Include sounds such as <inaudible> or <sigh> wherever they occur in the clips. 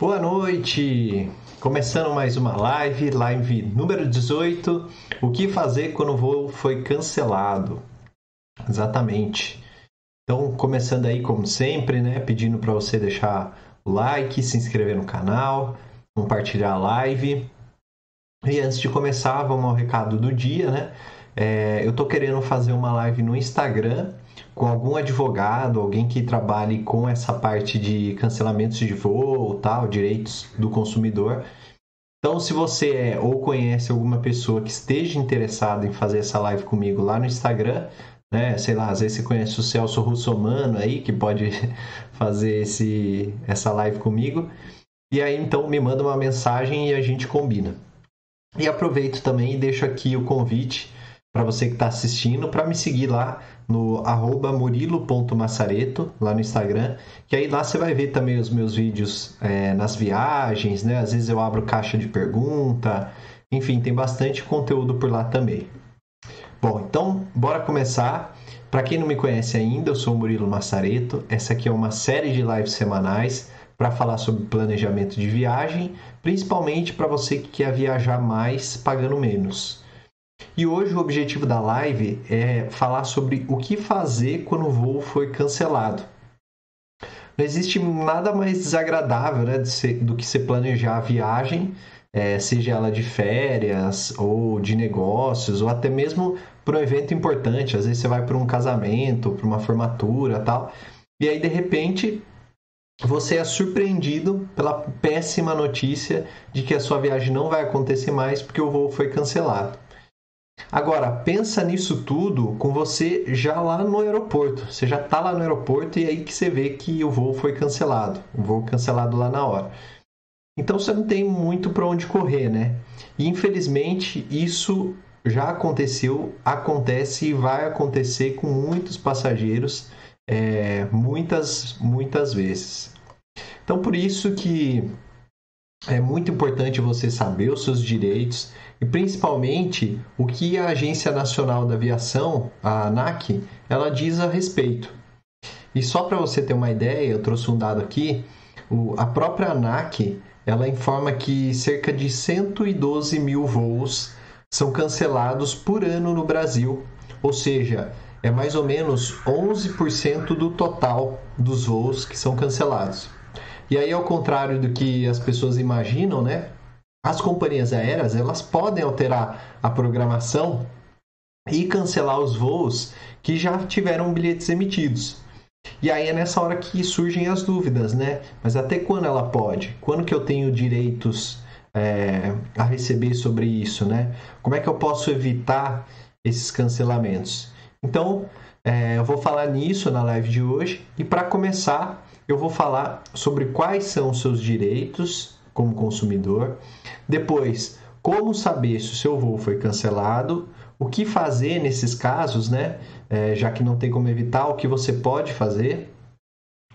Boa noite! Começando mais uma live, live número 18. O que fazer quando o voo foi cancelado? Exatamente. Então, começando aí como sempre, né? Pedindo para você deixar o like, se inscrever no canal, compartilhar a live. E antes de começar, vamos ao recado do dia, né? É, eu tô querendo fazer uma live no Instagram com algum advogado, alguém que trabalhe com essa parte de cancelamentos de voo, tal, direitos do consumidor. Então, se você é ou conhece alguma pessoa que esteja interessada em fazer essa live comigo lá no Instagram, né? Sei lá, às vezes você conhece o Celso Russomano aí, que pode <laughs> fazer esse, essa live comigo. E aí, então, me manda uma mensagem e a gente combina. E aproveito também e deixo aqui o convite para você que está assistindo para me seguir lá no murilo.massareto, lá no Instagram, que aí lá você vai ver também os meus vídeos é, nas viagens, né? Às vezes eu abro caixa de pergunta, enfim, tem bastante conteúdo por lá também. Bom, então bora começar. Para quem não me conhece ainda, eu sou o Murilo Massareto. Essa aqui é uma série de lives semanais para falar sobre planejamento de viagem, principalmente para você que quer viajar mais pagando menos. E hoje o objetivo da live é falar sobre o que fazer quando o voo foi cancelado. Não existe nada mais desagradável né, do que você planejar a viagem, é, seja ela de férias ou de negócios, ou até mesmo para um evento importante. Às vezes você vai para um casamento, para uma formatura tal, e aí de repente você é surpreendido pela péssima notícia de que a sua viagem não vai acontecer mais porque o voo foi cancelado. Agora, pensa nisso tudo com você já lá no aeroporto. Você já está lá no aeroporto e aí que você vê que o voo foi cancelado. O voo cancelado lá na hora. Então você não tem muito para onde correr, né? E infelizmente isso já aconteceu, acontece e vai acontecer com muitos passageiros é, muitas, muitas vezes. Então por isso que é muito importante você saber os seus direitos e principalmente o que a Agência Nacional da Aviação, a ANAC, ela diz a respeito. E só para você ter uma ideia, eu trouxe um dado aqui, a própria ANAC ela informa que cerca de 112 mil voos são cancelados por ano no Brasil, ou seja, é mais ou menos 11% do total dos voos que são cancelados. E aí, ao contrário do que as pessoas imaginam, né? As companhias aéreas elas podem alterar a programação e cancelar os voos que já tiveram bilhetes emitidos. E aí é nessa hora que surgem as dúvidas, né? Mas até quando ela pode? Quando que eu tenho direitos é, a receber sobre isso, né? Como é que eu posso evitar esses cancelamentos? Então, é, eu vou falar nisso na live de hoje. E para começar, eu vou falar sobre quais são os seus direitos como consumidor. Depois, como saber se o seu voo foi cancelado, o que fazer nesses casos, né? É, já que não tem como evitar, o que você pode fazer,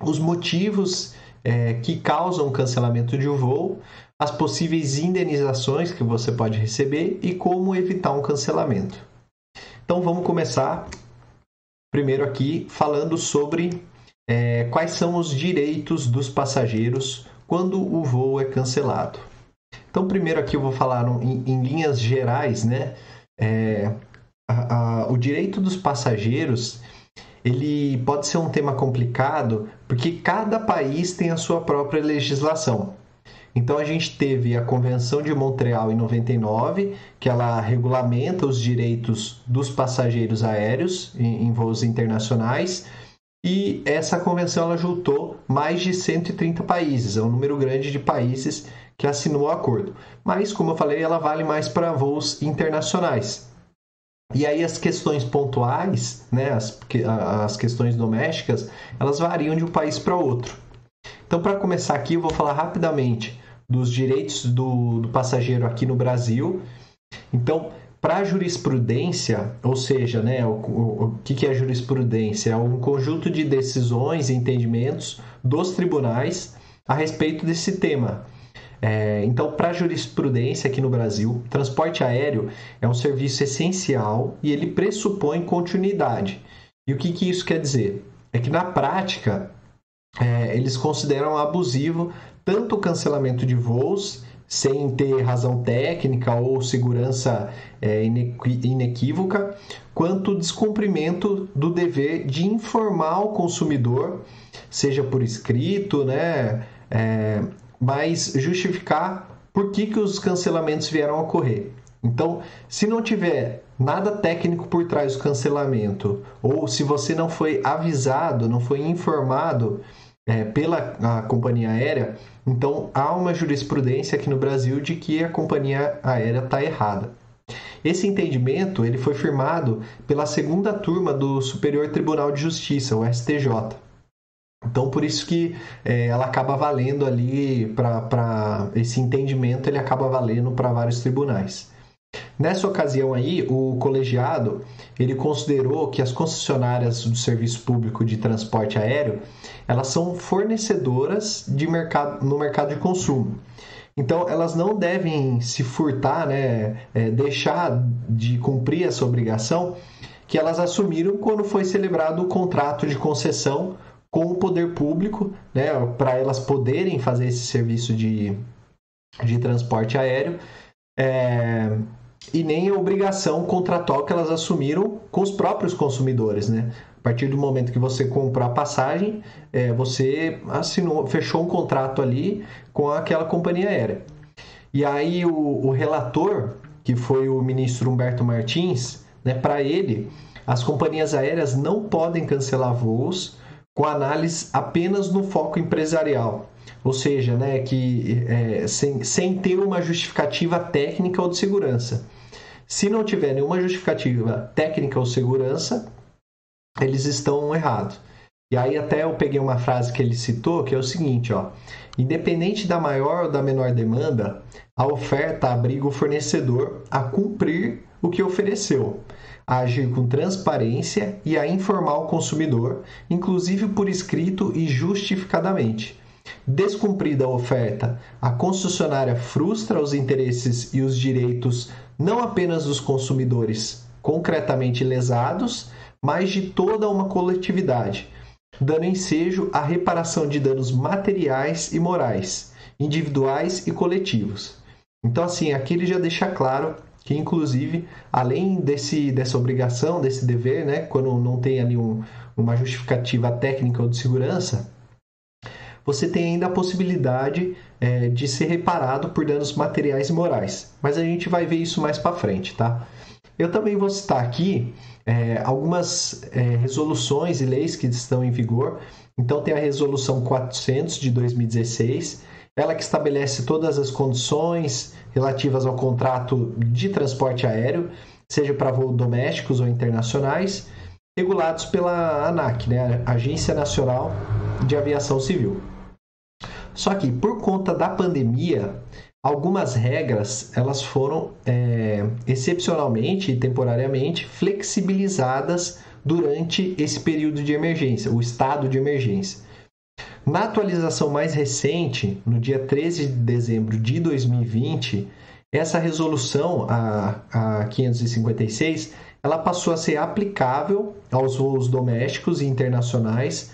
os motivos é, que causam o cancelamento de um voo, as possíveis indenizações que você pode receber e como evitar um cancelamento. Então vamos começar primeiro aqui falando sobre é, quais são os direitos dos passageiros quando o voo é cancelado. Então, primeiro aqui eu vou falar em, em linhas gerais, né? É, a, a, o direito dos passageiros ele pode ser um tema complicado porque cada país tem a sua própria legislação. Então a gente teve a Convenção de Montreal em 99, que ela regulamenta os direitos dos passageiros aéreos em, em voos internacionais e essa convenção ela juntou mais de 130 países, é um número grande de países que assinou o acordo. Mas, como eu falei, ela vale mais para voos internacionais. E aí as questões pontuais, né, as, as questões domésticas, elas variam de um país para outro. Então, para começar aqui, eu vou falar rapidamente dos direitos do, do passageiro aqui no Brasil. Então, para a jurisprudência, ou seja, né, o, o, o que, que é jurisprudência? É um conjunto de decisões e entendimentos dos tribunais a respeito desse tema. É, então, para a jurisprudência aqui no Brasil, transporte aéreo é um serviço essencial e ele pressupõe continuidade. E o que, que isso quer dizer? É que na prática, é, eles consideram abusivo tanto o cancelamento de voos sem ter razão técnica ou segurança é, inequívoca, quanto o descumprimento do dever de informar o consumidor, seja por escrito, né, é, mas justificar por que, que os cancelamentos vieram a ocorrer. Então, se não tiver nada técnico por trás do cancelamento, ou se você não foi avisado, não foi informado é, pela companhia aérea, então há uma jurisprudência aqui no Brasil de que a companhia aérea está errada. Esse entendimento ele foi firmado pela segunda turma do Superior Tribunal de Justiça, o STJ. Então, por isso que é, ela acaba valendo ali para esse entendimento, ele acaba valendo para vários tribunais. Nessa ocasião aí, o colegiado ele considerou que as concessionárias do serviço público de transporte aéreo elas são fornecedoras de mercado, no mercado de consumo. Então, elas não devem se furtar, né, é, deixar de cumprir essa obrigação que elas assumiram quando foi celebrado o contrato de concessão com o poder público, né, para elas poderem fazer esse serviço de, de transporte aéreo. É, e nem a obrigação contratual que elas assumiram com os próprios consumidores, né? A partir do momento que você comprou a passagem, é, você assinou, fechou um contrato ali com aquela companhia aérea. E aí o, o relator, que foi o ministro Humberto Martins, né, para ele, as companhias aéreas não podem cancelar voos com análise apenas no foco empresarial, ou seja, né, que é, sem, sem ter uma justificativa técnica ou de segurança. Se não tiver nenhuma justificativa técnica ou segurança, eles estão errados. E aí até eu peguei uma frase que ele citou, que é o seguinte, ó: independente da maior ou da menor demanda, a oferta abriga o fornecedor a cumprir o que ofereceu, a agir com transparência e a informar o consumidor, inclusive por escrito e justificadamente. Descumprida a oferta, a concessionária frustra os interesses e os direitos não apenas dos consumidores concretamente lesados, mas de toda uma coletividade, dando ensejo à reparação de danos materiais e morais, individuais e coletivos. Então, assim, aqui ele já deixa claro que, inclusive, além desse, dessa obrigação, desse dever, né, quando não tem ali um, uma justificativa técnica ou de segurança, você tem ainda a possibilidade é, de ser reparado por danos materiais e morais. Mas a gente vai ver isso mais para frente, tá? Eu também vou citar aqui é, algumas é, resoluções e leis que estão em vigor. Então, tem a Resolução 400 de 2016, ela que estabelece todas as condições relativas ao contrato de transporte aéreo, seja para voos domésticos ou internacionais, regulados pela ANAC, né, Agência Nacional de Aviação Civil. Só que por conta da pandemia, algumas regras elas foram é, excepcionalmente e temporariamente flexibilizadas durante esse período de emergência, o estado de emergência. Na atualização mais recente, no dia 13 de dezembro de 2020, essa resolução, a, a 556, ela passou a ser aplicável aos voos domésticos e internacionais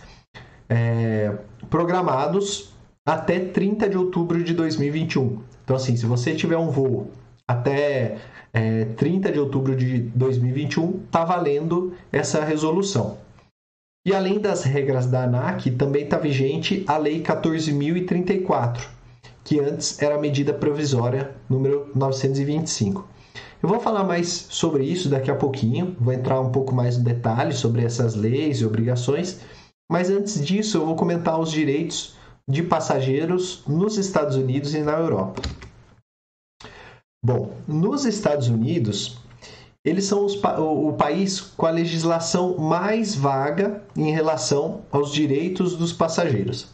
é, programados até 30 de outubro de 2021. Então, assim, se você tiver um voo até é, 30 de outubro de 2021, está valendo essa resolução. E além das regras da ANAC, também está vigente a Lei 14.034, que antes era a medida provisória número 925. Eu vou falar mais sobre isso daqui a pouquinho, vou entrar um pouco mais no detalhe sobre essas leis e obrigações, mas antes disso eu vou comentar os direitos de passageiros nos Estados Unidos e na Europa. Bom, nos Estados Unidos, eles são os, o, país com a legislação mais vaga em relação aos direitos dos passageiros.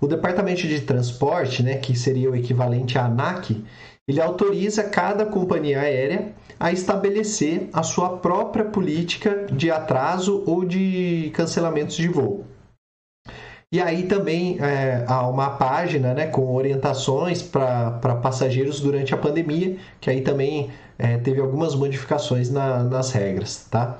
O Departamento de Transporte, né, que seria o equivalente à ANAC, ele autoriza cada companhia aérea a estabelecer a sua própria política de atraso ou de cancelamentos de voo. E aí também é, há uma página né, com orientações para passageiros durante a pandemia, que aí também é, teve algumas modificações na, nas regras. Tá?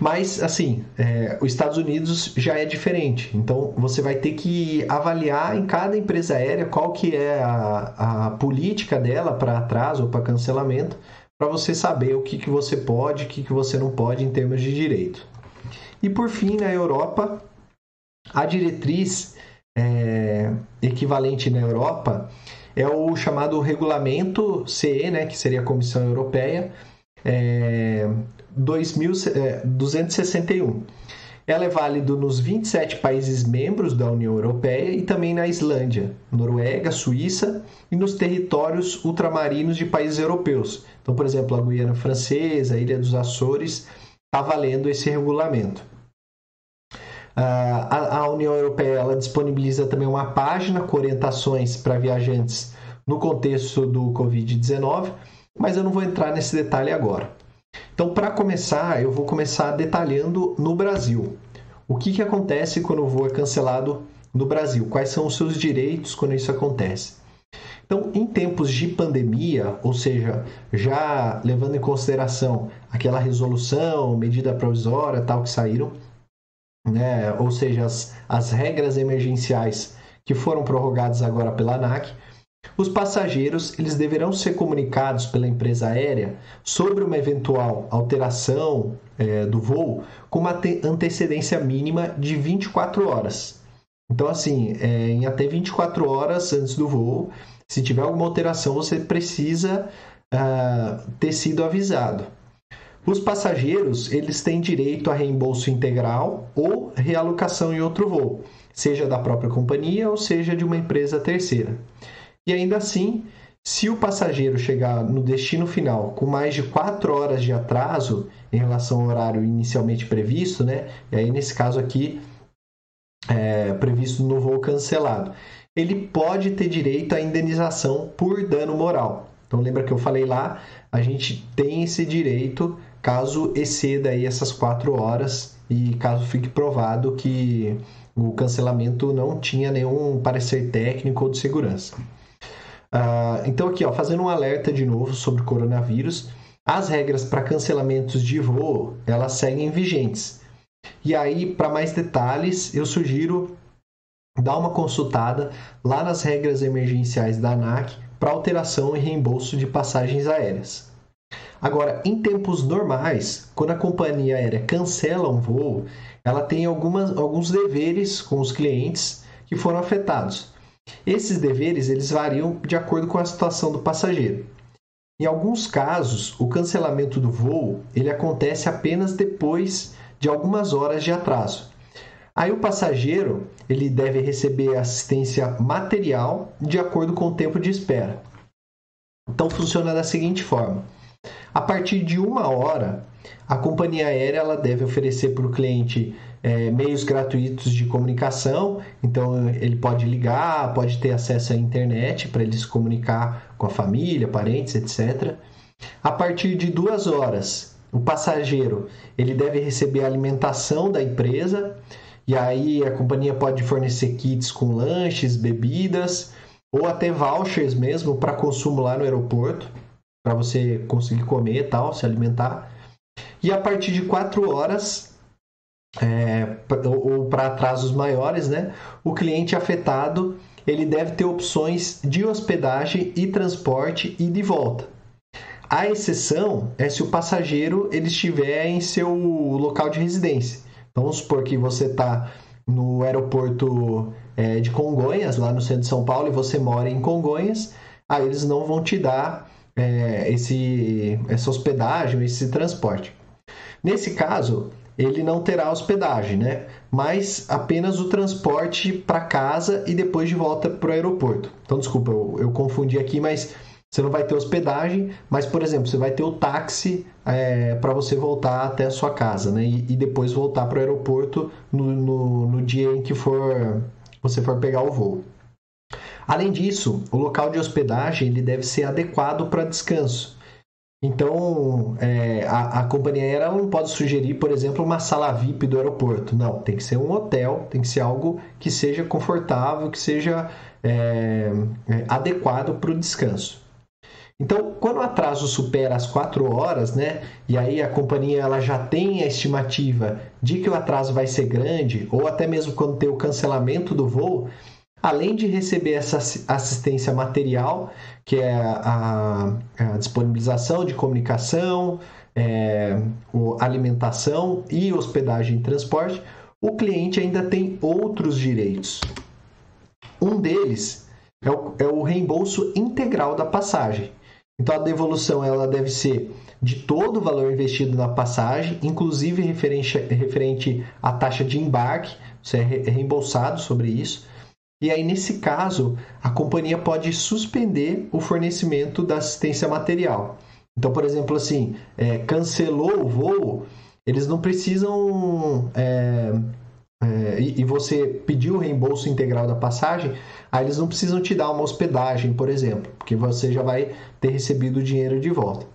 Mas, assim, é, os Estados Unidos já é diferente. Então, você vai ter que avaliar em cada empresa aérea qual que é a, a política dela para atraso ou para cancelamento, para você saber o que, que você pode e o que, que você não pode em termos de direito. E, por fim, na Europa, a diretriz é, equivalente na Europa é o chamado regulamento CE, né, que seria a Comissão Europeia, é, 2261. Ela é válida nos 27 países membros da União Europeia e também na Islândia, Noruega, Suíça e nos territórios ultramarinos de países europeus. Então, por exemplo, a Guiana Francesa, a Ilha dos Açores, está valendo esse regulamento. Ah, a União Europeia ela disponibiliza também uma página com orientações para viajantes no contexto do Covid-19, mas eu não vou entrar nesse detalhe agora. Então, para começar, eu vou começar detalhando no Brasil. O que, que acontece quando o voo é cancelado no Brasil? Quais são os seus direitos quando isso acontece? Então, em tempos de pandemia, ou seja, já levando em consideração aquela resolução, medida provisória, tal que saíram, né? ou seja, as, as regras emergenciais que foram prorrogadas agora pela ANAC, os passageiros eles deverão ser comunicados pela empresa aérea sobre uma eventual alteração é, do voo com uma antecedência mínima de 24 horas. Então, assim, é, em até 24 horas antes do voo, se tiver alguma alteração, você precisa uh, ter sido avisado. Os passageiros eles têm direito a reembolso integral ou realocação em outro voo, seja da própria companhia ou seja de uma empresa terceira. E ainda assim, se o passageiro chegar no destino final com mais de 4 horas de atraso em relação ao horário inicialmente previsto, né? E aí nesse caso aqui é, previsto no voo cancelado, ele pode ter direito à indenização por dano moral. Então lembra que eu falei lá, a gente tem esse direito caso exceda aí essas 4 horas e caso fique provado que o cancelamento não tinha nenhum parecer técnico ou de segurança. Uh, então, aqui, ó, fazendo um alerta de novo sobre o coronavírus, as regras para cancelamentos de voo elas seguem vigentes. E aí, para mais detalhes, eu sugiro dar uma consultada lá nas regras emergenciais da ANAC para alteração e reembolso de passagens aéreas. Agora, em tempos normais, quando a companhia aérea cancela um voo, ela tem algumas, alguns deveres com os clientes que foram afetados. Esses deveres eles variam de acordo com a situação do passageiro. Em alguns casos, o cancelamento do voo ele acontece apenas depois de algumas horas de atraso. Aí o passageiro ele deve receber assistência material de acordo com o tempo de espera. Então funciona da seguinte forma: a partir de uma hora, a companhia aérea ela deve oferecer para o cliente é, meios gratuitos de comunicação, então ele pode ligar, pode ter acesso à internet para ele se comunicar com a família, parentes, etc. A partir de duas horas, o passageiro ele deve receber a alimentação da empresa. E aí a companhia pode fornecer kits com lanches, bebidas ou até vouchers mesmo para consumo lá no aeroporto para você conseguir comer tal, se alimentar. E a partir de quatro horas é, ou para atrasos maiores, né, o cliente afetado ele deve ter opções de hospedagem e transporte e de volta. A exceção é se o passageiro ele estiver em seu local de residência. Então, vamos supor que você está no aeroporto é, de Congonhas, lá no centro de São Paulo, e você mora em Congonhas, aí eles não vão te dar é, esse, essa hospedagem, esse transporte. Nesse caso, ele não terá hospedagem, né? Mas apenas o transporte para casa e depois de volta para o aeroporto. Então, desculpa, eu, eu, confundi aqui, mas você não vai ter hospedagem, mas, por exemplo, você vai ter o táxi é, para você voltar até a sua casa, né? E, e depois voltar para o aeroporto no, no, no dia em que for você for pegar o voo. Além disso, o local de hospedagem ele deve ser adequado para descanso. Então, é, a, a, companhia aérea não pode sugerir, por exemplo, uma sala VIP do aeroporto. Não, tem que ser um hotel, tem que ser algo que seja confortável, que seja é, é, adequado para o descanso. Então, quando o atraso supera as 4 horas, né, e aí a companhia ela já tem a estimativa de que o atraso vai ser grande, ou até mesmo quando tem o cancelamento do voo, além de receber essa assistência material, que é a, a disponibilização de comunicação, é, alimentação e hospedagem e transporte, o cliente ainda tem outros direitos. Um deles é o, é o reembolso integral da passagem. Então a devolução ela deve ser de todo o valor investido na passagem, inclusive referente, referente à taxa de embarque, você é reembolsado sobre isso. E aí, nesse caso, a companhia pode suspender o fornecimento da assistência material. Então, por exemplo, assim, é, cancelou o voo, eles não precisam é, é, e, e, você pediu o reembolso integral da passagem, aí eles não precisam te dar uma hospedagem, por exemplo, porque você já vai ter recebido o dinheiro de volta.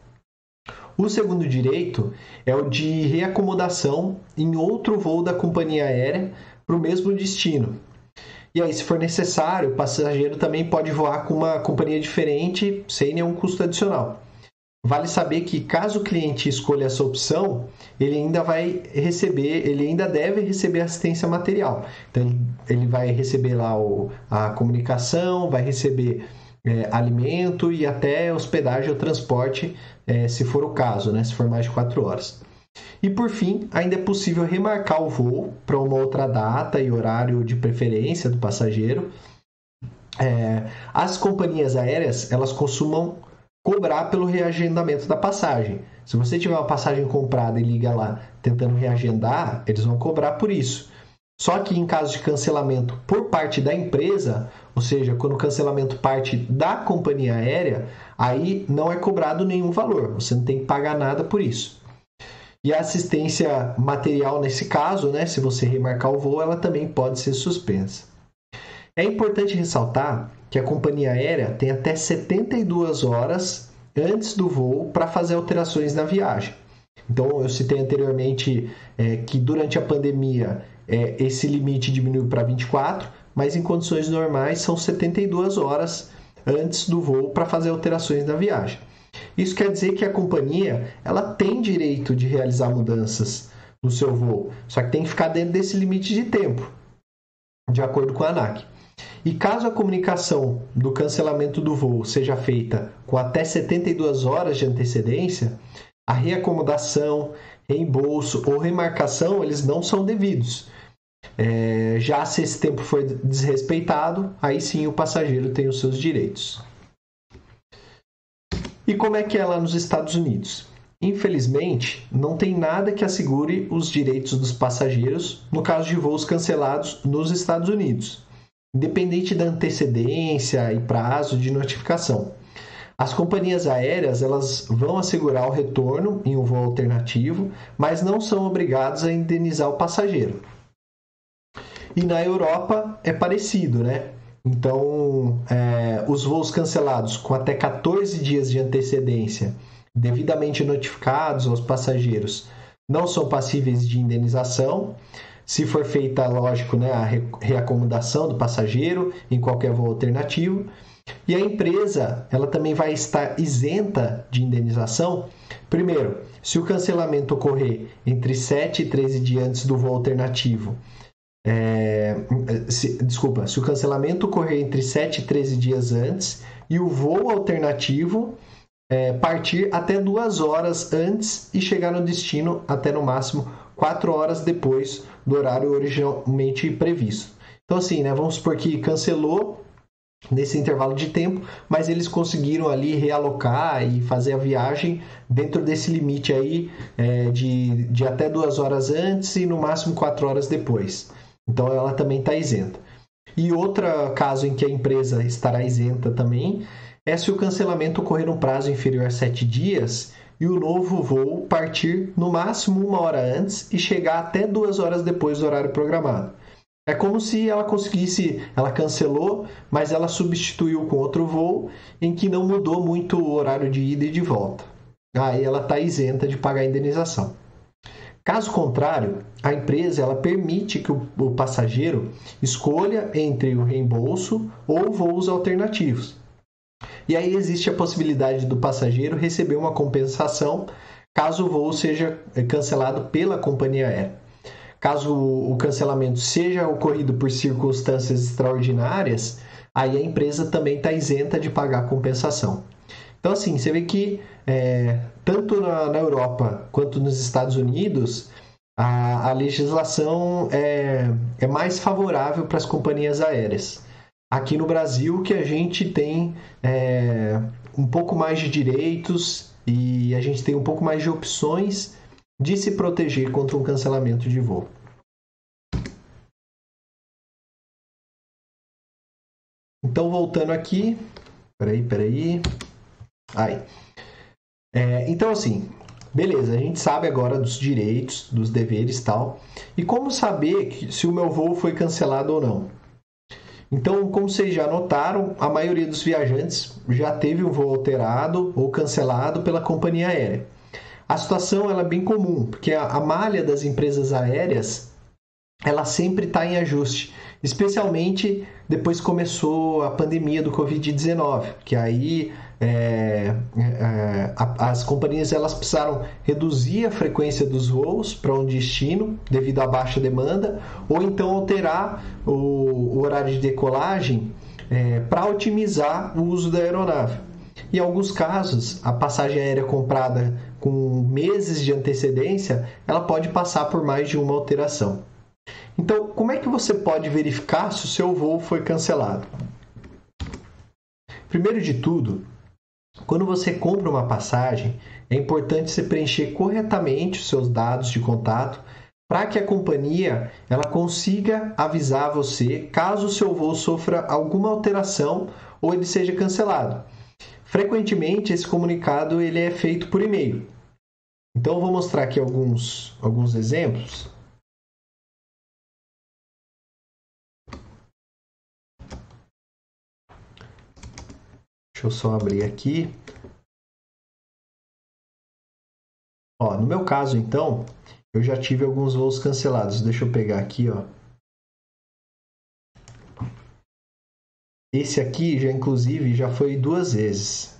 O segundo direito é o de reacomodação em outro voo da companhia aérea para o mesmo destino. E aí, se for necessário, o passageiro também pode voar com uma companhia diferente sem nenhum custo adicional. Vale saber que caso o cliente escolha essa opção, ele ainda vai receber, ele ainda deve receber assistência material. Então ele vai receber lá o, a comunicação, vai receber é, alimento e até hospedagem ou transporte, é, se for o caso, né? se for mais de quatro horas. E por fim, ainda é possível remarcar o voo para uma outra data e horário de preferência do passageiro. É, as companhias aéreas elas costumam cobrar pelo reagendamento da passagem. Se você tiver uma passagem comprada e liga lá tentando reagendar, eles vão cobrar por isso. Só que em caso de cancelamento por parte da empresa, ou seja, quando o cancelamento parte da companhia aérea, aí não é cobrado nenhum valor, você não tem que pagar nada por isso. E a assistência material nesse caso, né, se você remarcar o voo, ela também pode ser suspensa. É importante ressaltar que a companhia aérea tem até 72 horas antes do voo para fazer alterações na viagem. Então, eu citei anteriormente é, que durante a pandemia é, esse limite diminuiu para 24, mas em condições normais são 72 horas antes do voo para fazer alterações na viagem. Isso quer dizer que a companhia ela tem direito de realizar mudanças no seu voo, só que tem que ficar dentro desse limite de tempo, de acordo com a ANAC. E caso a comunicação do cancelamento do voo seja feita com até 72 horas de antecedência, a reacomodação, reembolso ou remarcação eles não são devidos. É, já se esse tempo for desrespeitado, aí sim o passageiro tem os seus direitos. E como é que é lá nos Estados Unidos? Infelizmente, não tem nada que assegure os direitos dos passageiros no caso de voos cancelados nos Estados Unidos independente da antecedência e prazo de notificação. As companhias aéreas elas vão assegurar o retorno em um voo alternativo, mas não são obrigados a indenizar o passageiro. E na Europa é parecido, né? Então, é, os voos cancelados com até 14 dias de antecedência, devidamente notificados aos passageiros, não são passíveis de indenização se for feita, lógico, né, a reacomodação do passageiro em qualquer voo alternativo. E a empresa, ela também vai estar isenta de indenização. Primeiro, se o cancelamento ocorrer entre 7 e 13 dias antes do voo alternativo. É, se, desculpa, se o cancelamento ocorrer entre 7 e 13 dias antes e o voo alternativo é, partir até duas horas antes e chegar no destino até no máximo quatro horas depois do horário originalmente previsto. Então, assim, né, vamos supor que cancelou nesse intervalo de tempo, mas eles conseguiram ali realocar e fazer a viagem dentro desse limite aí é, de, de até duas horas antes e no máximo quatro horas depois. Então ela também está isenta. E outro caso em que a empresa estará isenta também é se o cancelamento ocorrer no prazo inferior a sete dias e o novo voo partir no máximo uma hora antes e chegar até duas horas depois do horário programado. É como se ela conseguisse, ela cancelou, mas ela substituiu com outro voo em que não mudou muito o horário de ida e de volta. Aí ela está isenta de pagar a indenização. Caso contrário, a empresa ela permite que o, o passageiro escolha entre o reembolso ou voos alternativos. e aí existe a possibilidade do passageiro receber uma compensação caso o voo seja cancelado pela companhia aérea. Caso o cancelamento seja ocorrido por circunstâncias extraordinárias, aí a empresa também está isenta de pagar compensação. Então, assim, você vê que é, tanto na, na, Europa quanto nos Estados Unidos, a, a legislação é, é mais favorável para as companhias aéreas. Aqui no Brasil, que a gente tem é, um pouco mais de direitos e a gente tem um pouco mais de opções de se proteger contra um cancelamento de voo. Então, voltando aqui. Peraí, peraí. Aí. É, então, assim, beleza, a gente sabe agora dos direitos, dos deveres e tal. E como saber que, se o meu voo foi cancelado ou não? Então, como vocês já notaram, a maioria dos viajantes já teve um voo alterado ou cancelado pela companhia aérea. A situação ela é bem comum, porque a, a malha das empresas aéreas ela sempre está em ajuste, especialmente depois começou a pandemia do Covid-19, que aí é, é, as companhias elas precisaram reduzir a frequência dos voos para um destino devido à baixa demanda, ou então alterar o, o horário de decolagem é, para otimizar o uso da aeronave. Em alguns casos, a passagem aérea comprada com meses de antecedência, ela pode passar por mais de uma alteração. Então, como é que você pode verificar se o seu voo foi cancelado? Primeiro de tudo, quando você compra uma passagem, é importante você preencher corretamente os seus dados de contato para que a companhia ela consiga avisar você caso o seu voo sofra alguma alteração ou ele seja cancelado. Frequentemente esse comunicado ele é feito por e-mail. Então eu vou mostrar aqui alguns, alguns exemplos. Deixa eu só abrir aqui. Ó, no meu caso, então, eu já tive alguns voos cancelados. Deixa eu pegar aqui, ó. Esse aqui já, inclusive, já foi duas vezes.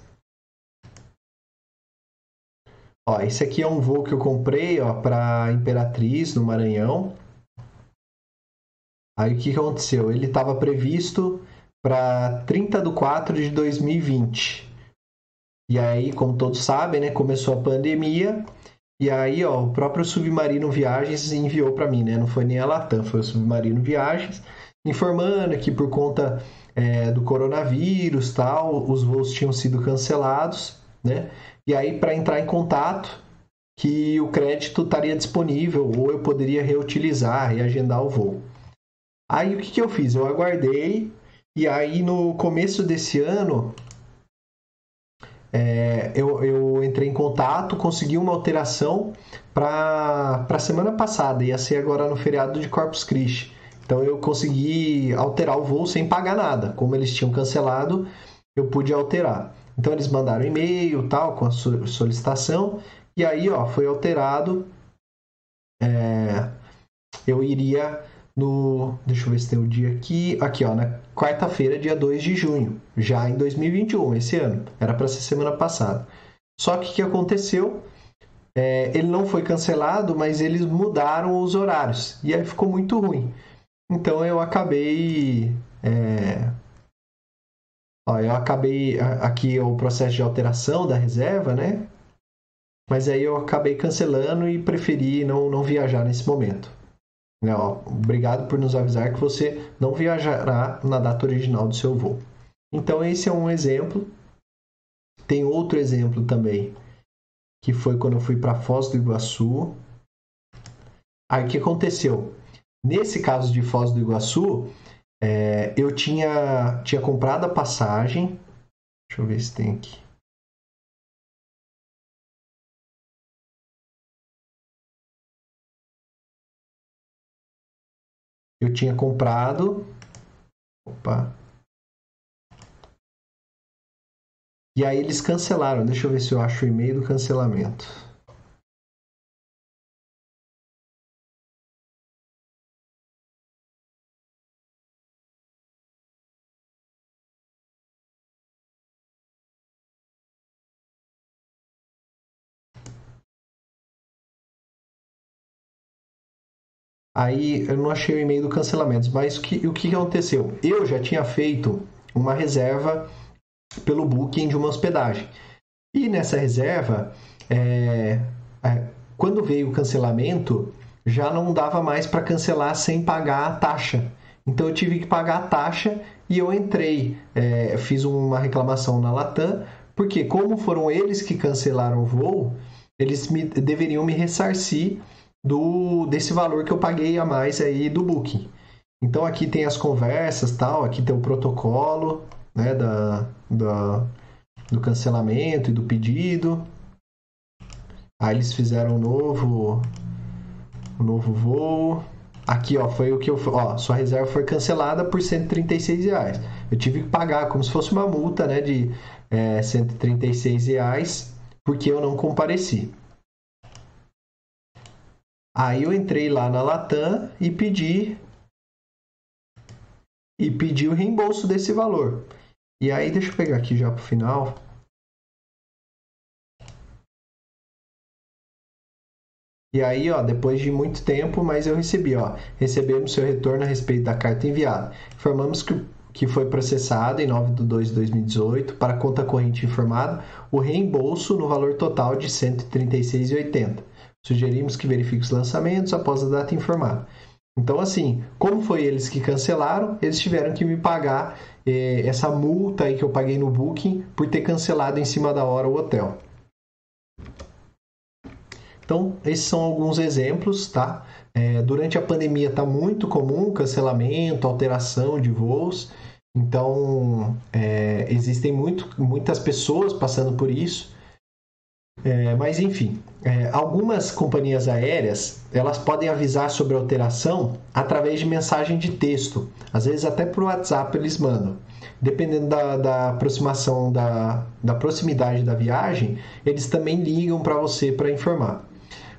Ó, esse aqui é um voo que eu comprei, ó, para Imperatriz, no Maranhão. Aí o que aconteceu? Ele estava previsto para 30 de 4 de 2020. E aí, como todos sabem, né, começou a pandemia. E aí, ó, o próprio Submarino Viagens enviou para mim, né? Não foi nem a Latam, foi o Submarino Viagens, informando que por conta é, do coronavírus, tal, os voos tinham sido cancelados, né? E aí, para entrar em contato, que o crédito estaria disponível ou eu poderia reutilizar e agendar o voo. Aí o que, que eu fiz? Eu aguardei e aí, no começo desse ano, é, eu, eu, entrei em contato, consegui uma alteração para a semana passada, ia ser agora no feriado de Corpus Christi. Então, eu consegui alterar o voo sem pagar nada. Como eles tinham cancelado, eu pude alterar. Então, eles mandaram e-mail tal, com a solicitação, e aí ó, foi alterado. É, eu iria no. Deixa eu ver se tem o dia aqui. Aqui, ó, quarta-feira, dia 2 de junho, já em 2021, esse ano. Era para ser semana passada. Só que o que aconteceu? É, ele não foi cancelado, mas eles mudaram os horários. E aí ficou muito ruim. Então eu acabei. É... Ó, eu acabei. Aqui o processo de alteração da reserva, né? Mas aí eu acabei cancelando e preferi não, não viajar nesse momento. Né, obrigado por nos avisar que você não viajará na data original do seu voo. Então, esse é um exemplo. Tem outro exemplo também, que foi quando eu fui para Foz do Iguaçu. Aí, o que aconteceu? Nesse caso de Foz do Iguaçu, é, eu tinha, tinha comprado a passagem. Deixa eu ver se tem aqui. Eu tinha comprado. Opa. E aí eles cancelaram. Deixa eu ver se eu acho o e-mail do cancelamento. Aí eu não achei o e-mail do cancelamento, mas o que, o que aconteceu? Eu já tinha feito uma reserva pelo booking de uma hospedagem. E nessa reserva, é, é, quando veio o cancelamento, já não dava mais para cancelar sem pagar a taxa. Então eu tive que pagar a taxa e eu entrei, é, fiz uma reclamação na Latam, porque como foram eles que cancelaram o voo, eles me, deveriam me ressarcir do desse valor que eu paguei a mais aí do booking. Então aqui tem as conversas, tal, aqui tem o protocolo, né, da, da do cancelamento e do pedido. Aí eles fizeram um novo um novo voo. Aqui, ó, foi o que eu. Ó, sua reserva foi cancelada por 136 reais. Eu tive que pagar como se fosse uma multa, né, de é, 136 reais, porque eu não compareci. Aí eu entrei lá na Latam e pedi e pedi o reembolso desse valor. E aí, deixa eu pegar aqui já pro final. E aí, ó, depois de muito tempo, mas eu recebi, ó, recebemos seu retorno a respeito da carta enviada. Informamos que, que foi processado em 9 de 2 de 2018 para conta corrente informada o reembolso no valor total de R$ 136,80. Sugerimos que verifique os lançamentos após a data informada. Então, assim, como foi eles que cancelaram, eles tiveram que me pagar eh, essa multa aí que eu paguei no Booking por ter cancelado em cima da hora o hotel. Então, esses são alguns exemplos, tá? É, durante a pandemia está muito comum cancelamento, alteração de voos. Então, é, existem muito, muitas pessoas passando por isso. É, mas, enfim, é, algumas companhias aéreas elas podem avisar sobre alteração através de mensagem de texto. Às vezes até por WhatsApp eles mandam. Dependendo da, da aproximação, da, da proximidade da viagem, eles também ligam para você para informar.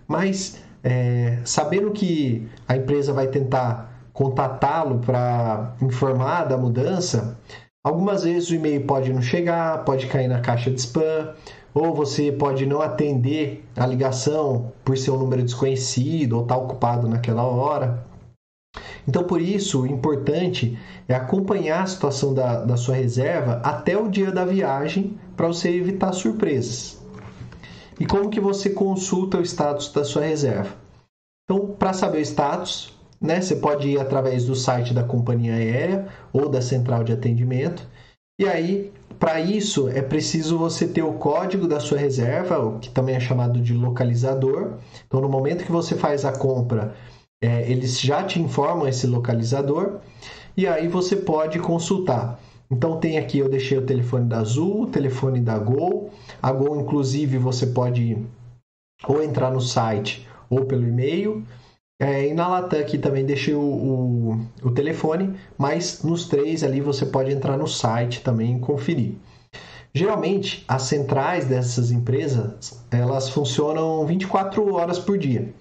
Mas é, sabendo que a empresa vai tentar contatá-lo para informar da mudança, algumas vezes o e-mail pode não chegar, pode cair na caixa de spam, ou você pode não atender a ligação por ser um número desconhecido ou estar tá ocupado naquela hora. Então, por isso, o importante é acompanhar a situação da, da sua reserva até o dia da viagem para você evitar surpresas. E como que você consulta o status da sua reserva? Então, para saber o status, né, você pode ir através do site da companhia aérea ou da central de atendimento. E aí, para isso, é preciso você ter o código da sua reserva, que também é chamado de localizador. Então, no momento que você faz a compra, é, eles já te informam esse localizador. E aí você pode consultar então tem aqui, eu deixei o telefone da Azul, o telefone da Gol. A Gol, inclusive, você pode ou entrar no site ou pelo e-mail. É, e na Latam aqui também deixei o, o, o, telefone, mas nos três ali você pode entrar no site também e conferir. Geralmente, as centrais dessas empresas, elas funcionam 24 horas por dia.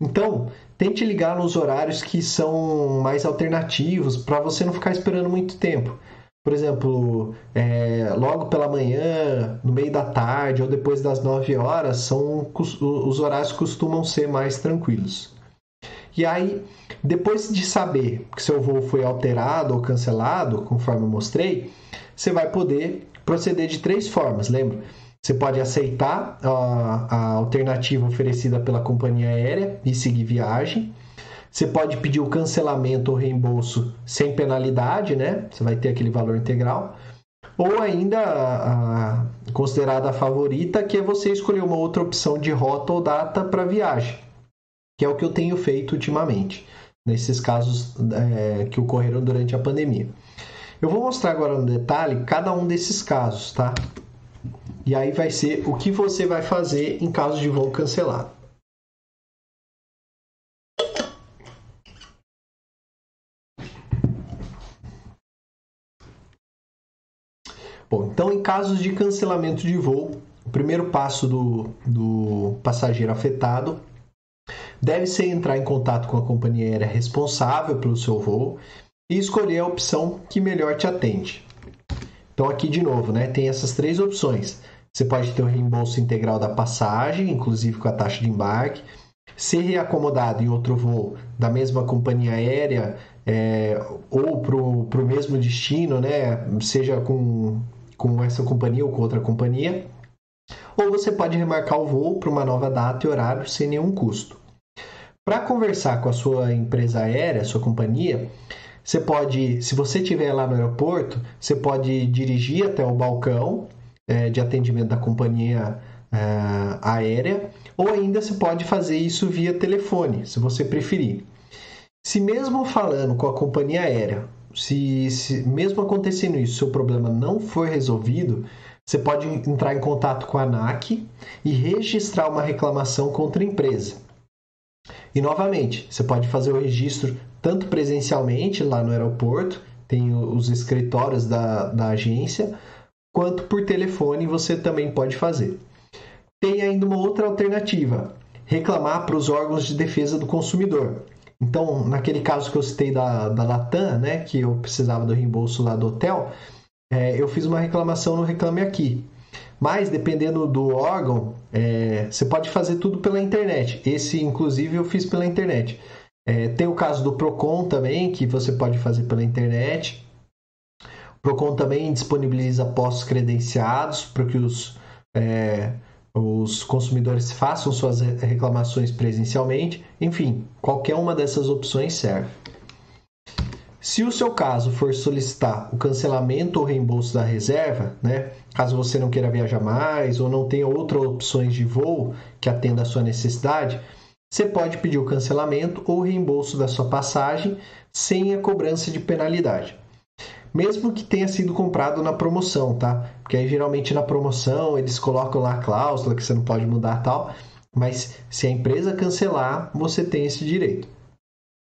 Então, tente ligar nos horários que são mais alternativos para você não ficar esperando muito tempo. Por exemplo, é, logo pela manhã, no meio da tarde ou depois das 9 horas, são, os horários costumam ser mais tranquilos. E aí, depois de saber que seu voo foi alterado ou cancelado, conforme eu mostrei, você vai poder proceder de três formas, lembra? Você pode aceitar a, a alternativa oferecida pela companhia aérea e seguir viagem. Você pode pedir o cancelamento ou reembolso sem penalidade, né? Você vai ter aquele valor integral. Ou ainda a, a considerada a favorita, que é você escolher uma outra opção de rota ou data para viagem, que é o que eu tenho feito ultimamente, nesses casos é, que ocorreram durante a pandemia. Eu vou mostrar agora no detalhe cada um desses casos, tá? E aí vai ser o que você vai fazer em caso de voo cancelado. Bom, então em casos de cancelamento de voo, o primeiro passo do, do passageiro afetado deve ser entrar em contato com a companhia aérea responsável pelo seu voo e escolher a opção que melhor te atende. Então aqui de novo, né, tem essas três opções. Você pode ter o reembolso integral da passagem, inclusive com a taxa de embarque. ser reacomodado em outro voo da mesma companhia aérea é, ou para o mesmo destino, né? seja com, com essa companhia ou com outra companhia, ou você pode remarcar o voo para uma nova data e horário sem nenhum custo. Para conversar com a sua empresa aérea, sua companhia, você pode, se você estiver lá no aeroporto, você pode dirigir até o balcão é, de atendimento da companhia é, aérea, ou ainda você pode fazer isso via telefone, se você preferir. Se mesmo falando com a companhia aérea, se, se mesmo acontecendo isso, seu problema não for resolvido, você pode entrar em contato com a ANAC e registrar uma reclamação contra a empresa. E novamente, você pode fazer o registro tanto presencialmente lá no aeroporto, tem os escritórios da, da agência, quanto por telefone você também pode fazer. Tem ainda uma outra alternativa: reclamar para os órgãos de defesa do consumidor. Então, naquele caso que eu citei da, da Latam, né, que eu precisava do reembolso lá do hotel, é, eu fiz uma reclamação no Reclame Aqui. Mas, dependendo do órgão, é, você pode fazer tudo pela internet. Esse, inclusive, eu fiz pela internet. É, tem o caso do Procon também, que você pode fazer pela internet. O Procon também disponibiliza postos credenciados para que os, é, os consumidores façam suas reclamações presencialmente. Enfim, qualquer uma dessas opções serve. Se o seu caso for solicitar o cancelamento ou reembolso da reserva, né, caso você não queira viajar mais ou não tenha outras opções de voo que atenda a sua necessidade, você pode pedir o cancelamento ou reembolso da sua passagem sem a cobrança de penalidade. Mesmo que tenha sido comprado na promoção, tá? Porque aí geralmente na promoção eles colocam lá a cláusula que você não pode mudar tal, mas se a empresa cancelar, você tem esse direito.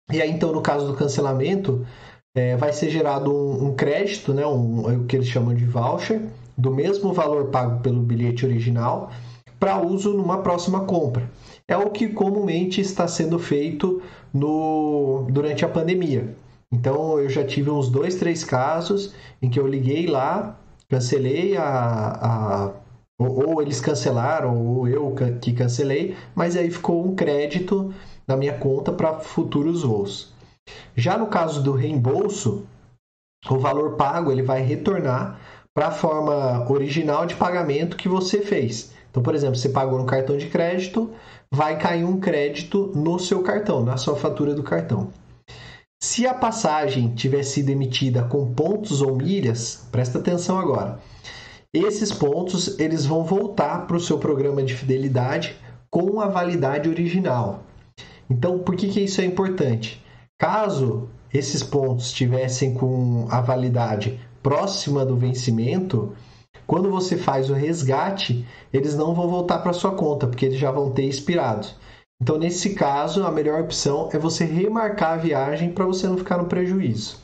E aí então no caso do cancelamento, é, vai ser gerado um, um crédito, né, um, é o que eles chamam de voucher, do mesmo valor pago pelo bilhete original, para uso numa próxima compra. É o que comumente está sendo feito no, durante a pandemia. Então eu já tive uns dois, três casos em que eu liguei lá, cancelei a, a ou, ou eles cancelaram, ou eu que cancelei, mas aí ficou um crédito na minha conta para futuros voos. Já no caso do reembolso, o valor pago ele vai retornar para a forma original de pagamento que você fez. Então, por exemplo, você pagou no cartão de crédito, vai cair um crédito no seu cartão, na sua fatura do cartão. Se a passagem tiver sido emitida com pontos ou milhas, presta atenção agora. Esses pontos eles vão voltar para o seu programa de fidelidade com a validade original. Então, por que, que isso é importante? Caso esses pontos estivessem com a validade próxima do vencimento, quando você faz o resgate, eles não vão voltar para sua conta, porque eles já vão ter expirado. Então, nesse caso, a melhor opção é você remarcar a viagem para você não ficar no prejuízo.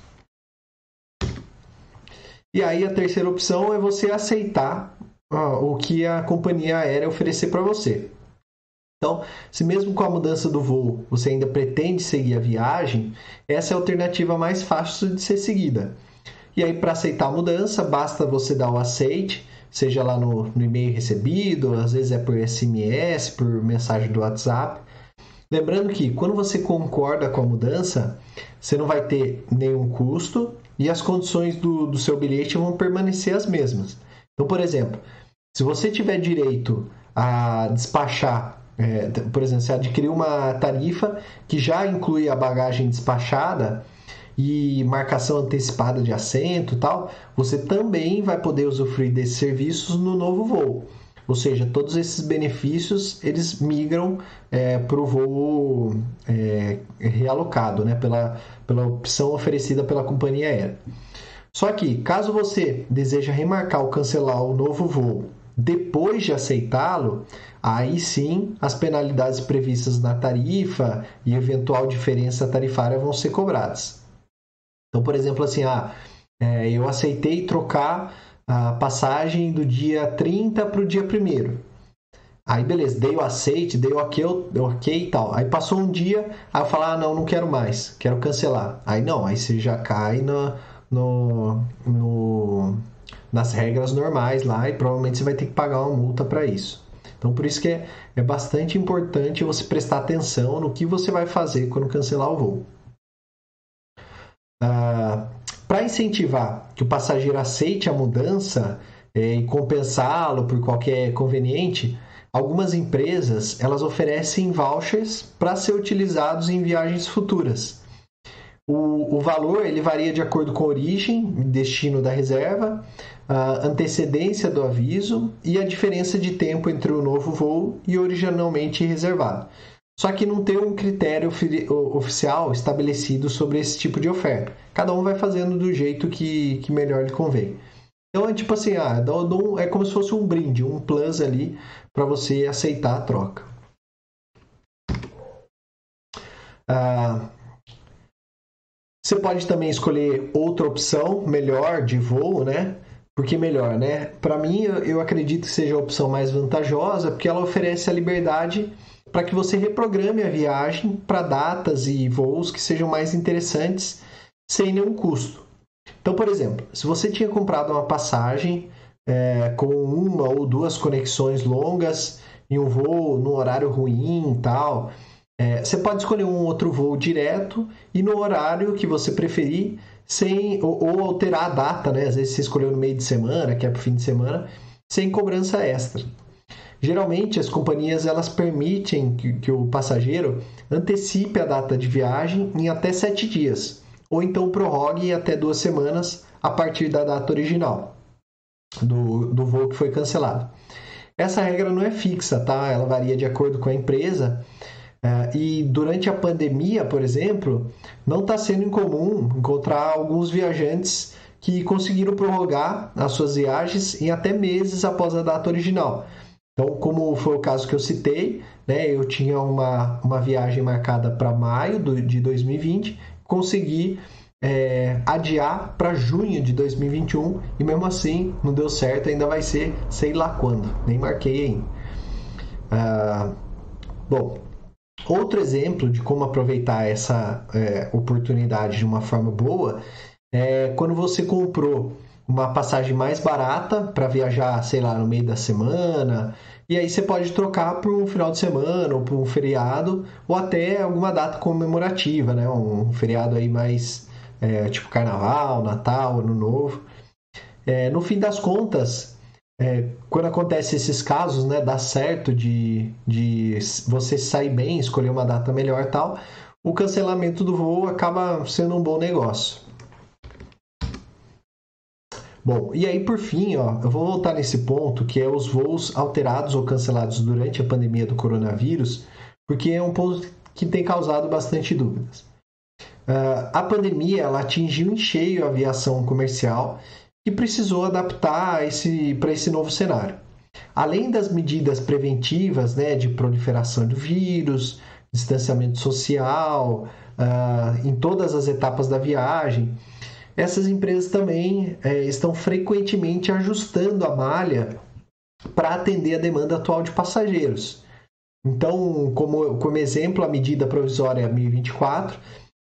E aí, a terceira opção é você aceitar o que a companhia aérea oferecer para você. Então, se mesmo com a mudança do voo você ainda pretende seguir a viagem, essa é a alternativa mais fácil de ser seguida. E aí, para aceitar a mudança, basta você dar o aceite, seja lá no, no e-mail recebido, às vezes é por SMS, por mensagem do WhatsApp. Lembrando que quando você concorda com a mudança, você não vai ter nenhum custo e as condições do, do seu bilhete vão permanecer as mesmas. Então, por exemplo, se você tiver direito a despachar é, por exemplo, você adquiriu uma tarifa que já inclui a bagagem despachada e marcação antecipada de assento tal, você também vai poder usufruir desses serviços no novo voo. Ou seja, todos esses benefícios eles migram é, para o voo é, realocado, né, pela, pela opção oferecida pela companhia aérea. Só que, caso você deseja remarcar ou cancelar o novo voo depois de aceitá-lo, aí sim as penalidades previstas na tarifa e eventual diferença tarifária vão ser cobradas. Então, por exemplo, assim, ah, é, eu aceitei trocar a passagem do dia 30 para o dia 1 Aí beleza, dei o aceite, dei o ok, ok e tal. Aí passou um dia, aí eu falo, ah, não, não quero mais, quero cancelar. Aí não, aí você já cai no, no nas regras normais lá e provavelmente você vai ter que pagar uma multa para isso. Então, por isso que é, é bastante importante você prestar atenção no que você vai fazer quando cancelar o voo. Ah, Para incentivar que o passageiro aceite a mudança é, e compensá-lo por qualquer conveniente, algumas empresas elas oferecem vouchers para ser utilizados em viagens futuras. O, o, valor ele varia de acordo com a origem, destino da reserva, a antecedência do aviso e a diferença de tempo entre o novo voo e originalmente reservado. Só que não tem um critério oficial estabelecido sobre esse tipo de oferta. Cada um vai fazendo do jeito que, que melhor lhe convém. Então é tipo assim, ah, é como se fosse um brinde, um plus ali para você aceitar a troca. Ah, você pode também escolher outra opção melhor de voo, né? Porque melhor, né? Para mim, eu acredito que seja a opção mais vantajosa, porque ela oferece a liberdade para que você reprograme a viagem para datas e voos que sejam mais interessantes sem nenhum custo. Então, por exemplo, se você tinha comprado uma passagem é, com uma ou duas conexões longas em um voo no horário ruim e tal, é, você pode escolher um outro voo direto e no horário que você preferir, sem ou, ou, alterar a data, né? Às vezes você escolheu no meio de semana, que é para fim de semana, sem cobrança extra. Geralmente as companhias elas permitem que, que o passageiro antecipe a data de viagem em até sete dias, ou então prorrogue até duas semanas a partir da data original do, do voo que foi cancelado. Essa regra não é fixa, tá? Ela varia de acordo com a empresa. Uh, e durante a pandemia, por exemplo, não está sendo incomum encontrar alguns viajantes que conseguiram prorrogar as suas viagens em até meses após a data original. Então, como foi o caso que eu citei, né, eu tinha uma, uma viagem marcada para maio do, de 2020, consegui é, adiar para junho de 2021 e mesmo assim não deu certo, ainda vai ser sei lá quando, nem marquei ainda. Ah, bom, outro exemplo de como aproveitar essa é, oportunidade de uma forma boa é quando você comprou uma passagem mais barata para viajar, sei lá, no meio da semana. E aí você pode trocar por um final de semana ou por um feriado ou até alguma data comemorativa, né? Um feriado aí mais é, tipo Carnaval, Natal, Ano Novo. É, no fim das contas, é, quando acontece esses casos, né, dá certo de, de você sair bem, escolher uma data melhor tal, o cancelamento do voo acaba sendo um bom negócio. Bom, e aí por fim, ó, eu vou voltar nesse ponto que é os voos alterados ou cancelados durante a pandemia do coronavírus, porque é um ponto que tem causado bastante dúvidas. Uh, a pandemia ela atingiu em cheio a aviação comercial e precisou adaptar esse, para esse novo cenário. Além das medidas preventivas né, de proliferação do vírus, distanciamento social, uh, em todas as etapas da viagem, essas empresas também é, estão frequentemente ajustando a malha para atender a demanda atual de passageiros. Então, como, como exemplo, a medida provisória 1024,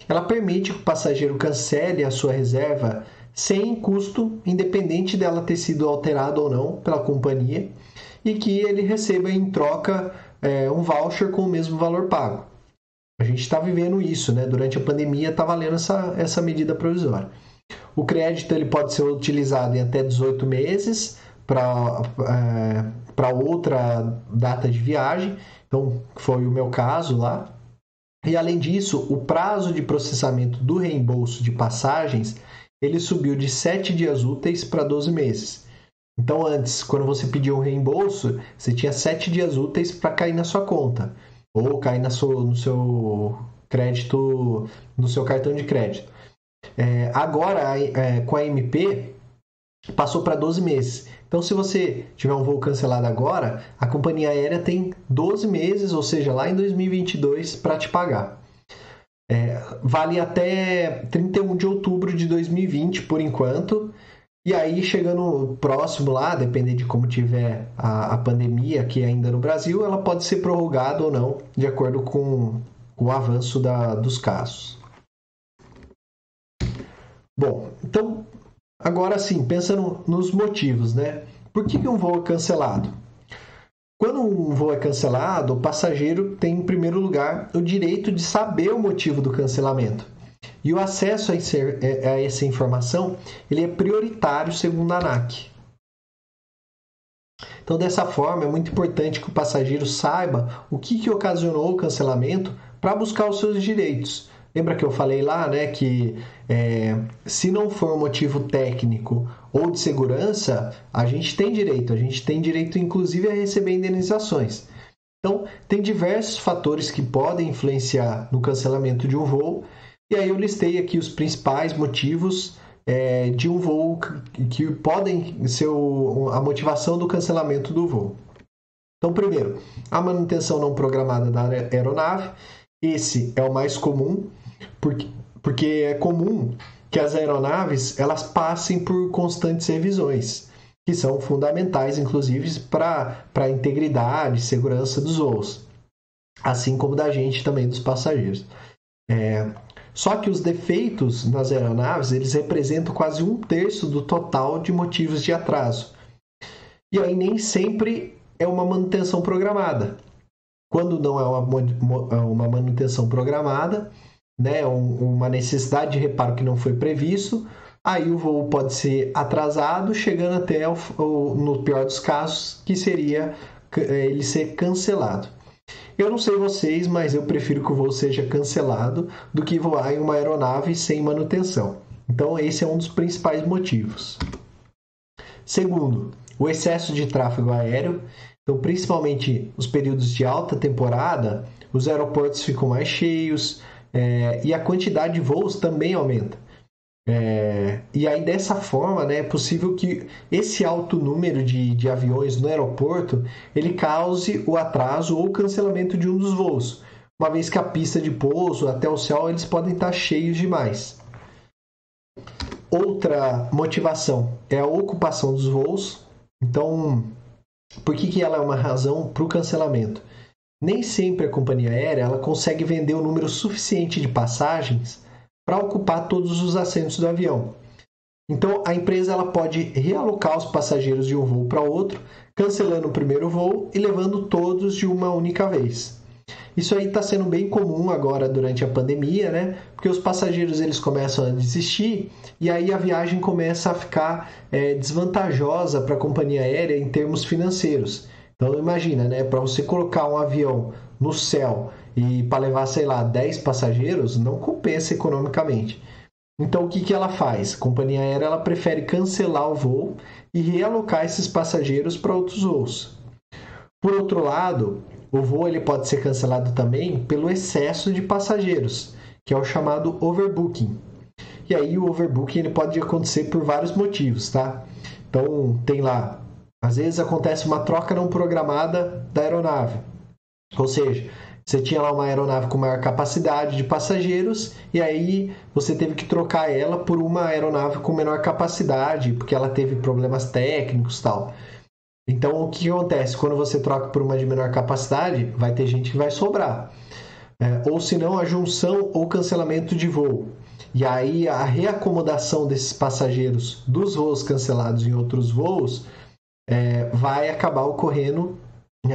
ela permite que o passageiro cancele a sua reserva sem custo, independente dela ter sido alterada ou não pela companhia, e que ele receba em troca é, um voucher com o mesmo valor pago. A gente está vivendo isso, né? Durante a pandemia está valendo essa, essa medida provisória. O crédito ele pode ser utilizado em até 18 meses para é, outra data de viagem, então foi o meu caso lá. E além disso, o prazo de processamento do reembolso de passagens ele subiu de 7 dias úteis para 12 meses. Então, antes, quando você pediu um reembolso, você tinha 7 dias úteis para cair na sua conta ou cair na sua, no seu crédito, no seu cartão de crédito. É, agora, é, com a MP, passou para 12 meses. Então, se você tiver um voo cancelado agora, a companhia aérea tem 12 meses, ou seja, lá em 2022, para te pagar. É, vale até 31 de outubro de 2020, por enquanto. E aí, chegando próximo lá, dependendo de como tiver a, a pandemia aqui ainda no Brasil, ela pode ser prorrogada ou não, de acordo com, o avanço da, dos casos. Bom, então, agora sim, pensando nos motivos, né? Por que um voo é cancelado? Quando um voo é cancelado, o passageiro tem, em primeiro lugar, o direito de saber o motivo do cancelamento. E o acesso a, a essa informação ele é prioritário segundo a ANAC. Então, dessa forma, é muito importante que o passageiro saiba o que, que ocasionou o cancelamento para buscar os seus direitos. Lembra que eu falei lá, né, que é, se não for motivo técnico ou de segurança, a gente tem direito, a gente tem direito inclusive a receber indenizações. Então, tem diversos fatores que podem influenciar no cancelamento de um voo, e aí eu listei aqui os principais motivos é, de um voo que, que podem ser o, a motivação do cancelamento do voo. Então, primeiro, a manutenção não programada da aeronave. Esse é o mais comum, porque, porque é comum que as aeronaves elas passem por constantes revisões, que são fundamentais, inclusive, para a integridade e segurança dos voos, assim como da gente também, dos passageiros. É, só que os defeitos nas aeronaves eles representam quase um terço do total de motivos de atraso. E aí nem sempre é uma manutenção programada. Quando não é uma, é uma manutenção programada, né, uma necessidade de reparo que não foi previsto, aí o voo pode ser atrasado, chegando até, o, no pior dos casos, que seria é, ele ser cancelado. Eu não sei vocês, mas eu prefiro que o voo seja cancelado do que voar em uma aeronave sem manutenção. Então, esse é um dos principais motivos. Segundo, o excesso de tráfego aéreo. Então, principalmente os períodos de alta temporada, os aeroportos ficam mais cheios é, e a quantidade de voos também aumenta. É, e aí, dessa forma, né, é possível que esse alto número de, de aviões no aeroporto ele cause o atraso ou cancelamento de um dos voos, uma vez que a pista de pouso até o céu eles podem estar cheios demais. Outra motivação é a ocupação dos voos. Então, por que, que ela é uma razão para o cancelamento? Nem sempre a companhia aérea ela consegue vender o um número suficiente de passagens para ocupar todos os assentos do avião. Então, a empresa ela pode realocar os passageiros de um voo para outro, cancelando o primeiro voo e levando todos de uma única vez. Isso aí está sendo bem comum agora durante a pandemia, né? Porque os passageiros eles começam a desistir e aí a viagem começa a ficar é, desvantajosa para a companhia aérea em termos financeiros. Então imagina, né? Para você colocar um avião no céu e para levar, sei lá, 10 passageiros, não compensa economicamente. Então o que, que ela faz? A companhia aérea ela prefere cancelar o voo e realocar esses passageiros para outros voos. Por outro lado, o voo ele pode ser cancelado também pelo excesso de passageiros, que é o chamado overbooking. E aí o overbooking ele pode acontecer por vários motivos, tá? Então tem lá, às vezes acontece uma troca não programada da aeronave. Ou seja, você tinha lá uma aeronave com maior capacidade de passageiros e aí você teve que trocar ela por uma aeronave com menor capacidade, porque ela teve problemas técnicos tal. Então, o que acontece? Quando você troca por uma de menor capacidade, vai ter gente que vai sobrar. É, ou se não, a junção ou cancelamento de voo. E aí, a reacomodação desses passageiros dos voos cancelados em outros voos é, vai acabar ocorrendo.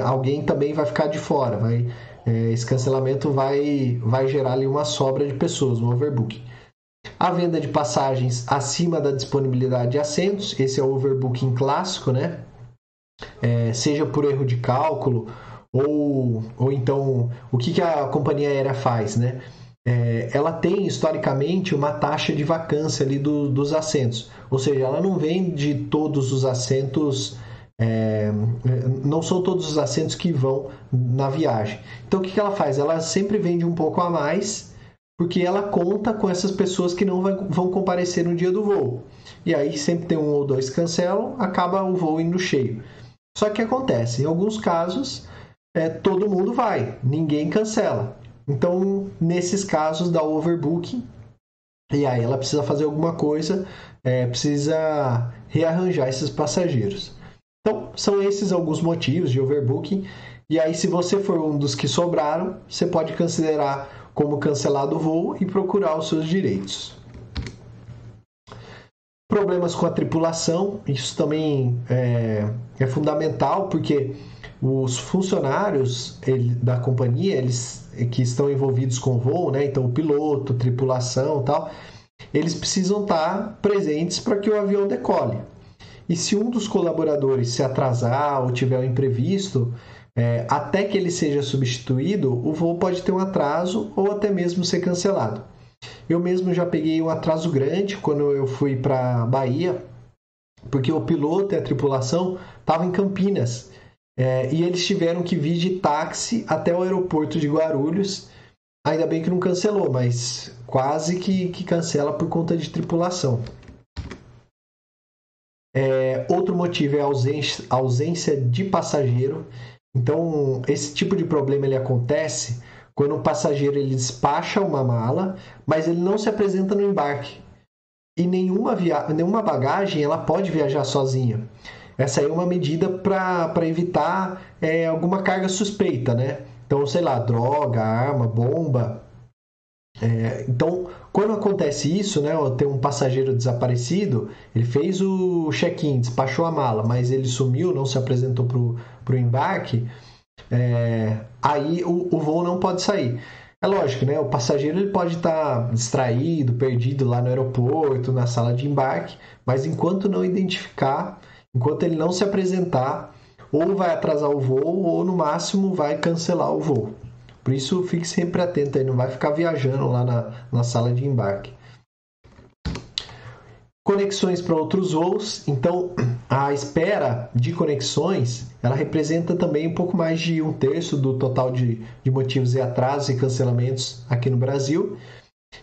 Alguém também vai ficar de fora. Vai, é, esse cancelamento vai, vai gerar ali uma sobra de pessoas, um overbooking. A venda de passagens acima da disponibilidade de assentos, esse é o overbooking clássico, né? é, seja por erro de cálculo ou, ou então o que, que a companhia aérea faz, né? É, ela tem historicamente uma taxa de vacância ali do, dos assentos, ou seja, ela não vende todos os assentos, é, não são todos os assentos que vão na viagem. Então o que, que ela faz? Ela sempre vende um pouco a mais porque ela conta com essas pessoas que não vão comparecer no dia do voo. E aí sempre tem um ou dois cancelam, acaba o voo indo cheio. Só que acontece, em alguns casos, é, todo mundo vai, ninguém cancela. Então, nesses casos dá overbooking, e aí ela precisa fazer alguma coisa, é, precisa rearranjar esses passageiros. Então, são esses alguns motivos de overbooking. E aí, se você for um dos que sobraram, você pode considerar como cancelado o voo e procurar os seus direitos. Problemas com a tripulação, isso também é, é fundamental, porque os funcionários ele, da companhia, eles que estão envolvidos com o voo, né? Então o piloto, tripulação, tal, eles precisam estar presentes para que o avião decole. E se um dos colaboradores se atrasar ou tiver um imprevisto, é, até que ele seja substituído, o voo pode ter um atraso ou até mesmo ser cancelado. Eu mesmo já peguei um atraso grande quando eu fui para Bahia, porque o piloto e a tripulação estavam em Campinas é, e eles tiveram que vir de táxi até o aeroporto de Guarulhos. Ainda bem que não cancelou, mas quase que, que cancela por conta de tripulação. É, outro motivo é a ausência, ausência de passageiro. Então, esse tipo de problema ele acontece quando o passageiro ele despacha uma mala, mas ele não se apresenta no embarque. E nenhuma, via... nenhuma bagagem ela pode viajar sozinha. Essa aí é uma medida para evitar é, alguma carga suspeita, né? Então, sei lá, droga, arma, bomba. É, então, quando acontece isso, né, tem um passageiro desaparecido, ele fez o check-in, despachou a mala, mas ele sumiu, não se apresentou para o embarque, é, aí o, o, voo não pode sair. É lógico, né? O passageiro ele pode estar tá distraído, perdido lá no aeroporto, na sala de embarque, mas enquanto não identificar, enquanto ele não se apresentar, ou vai atrasar o voo, ou no máximo vai cancelar o voo. Por isso, fique sempre atento aí, não vai ficar viajando lá na, na sala de embarque. Conexões para outros voos. Então, a espera de conexões, ela representa também um pouco mais de um terço do total de, de motivos e atrasos e cancelamentos aqui no Brasil.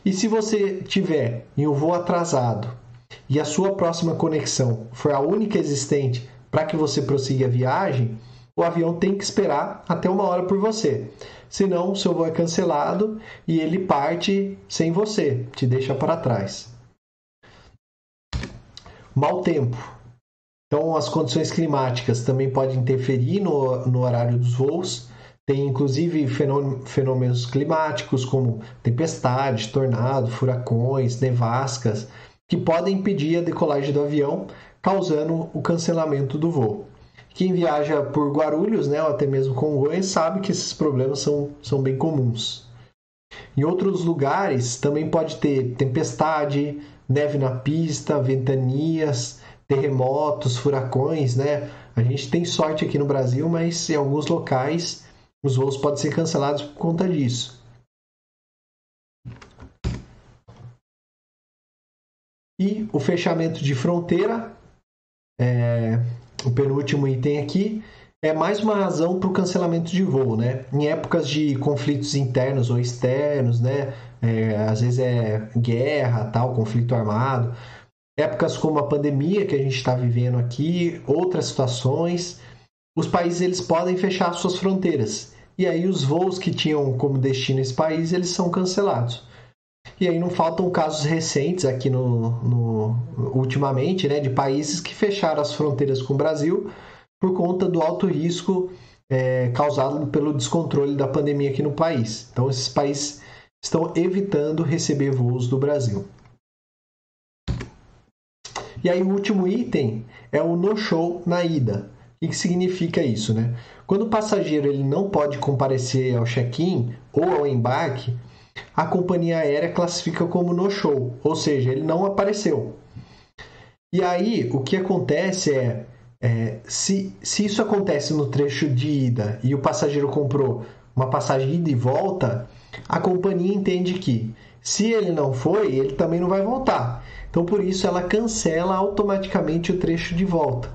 E se você tiver em um voo atrasado e a sua próxima conexão for a única existente para que você prossiga a viagem, o avião tem que esperar até uma hora por você. Senão, o seu voo é cancelado e ele parte sem você, te deixa para trás. Mau tempo. Então, as condições climáticas também podem interferir no, no horário dos voos. Tem inclusive fenômenos climáticos como tempestade, tornado, furacões, nevascas, que podem impedir a decolagem do avião, causando o cancelamento do voo. Quem viaja por Guarulhos, né, ou até mesmo Congonhas, sabe que esses problemas são, são bem comuns. Em outros lugares também pode ter tempestade, neve na pista, ventanias, terremotos, furacões, né? A gente tem sorte aqui no Brasil, mas em alguns locais os voos podem ser cancelados por conta disso. E o fechamento de fronteira, é, o penúltimo item aqui, é mais uma razão para o cancelamento de voo, né? Em épocas de conflitos internos ou externos, né? É, às vezes é guerra, tal, conflito armado. Épocas como a pandemia que a gente está vivendo aqui, outras situações, os países eles podem fechar suas fronteiras. E aí os voos que tinham como destino esse país, eles são cancelados. E aí não faltam casos recentes aqui no, no ultimamente, né, de países que fecharam as fronteiras com o Brasil por conta do alto risco é, causado pelo descontrole da pandemia aqui no país. Então esses países estão evitando receber voos do Brasil. E aí o último item é o no-show na ida. O que significa isso, né? Quando o passageiro ele não pode comparecer ao check-in ou ao embarque, a companhia aérea classifica como no-show, ou seja, ele não apareceu. E aí o que acontece é, é se, se isso acontece no trecho de ida e o passageiro comprou uma passagem ida e volta, a companhia entende que se ele não foi, ele também não vai voltar. Então, por isso, ela cancela automaticamente o trecho de volta.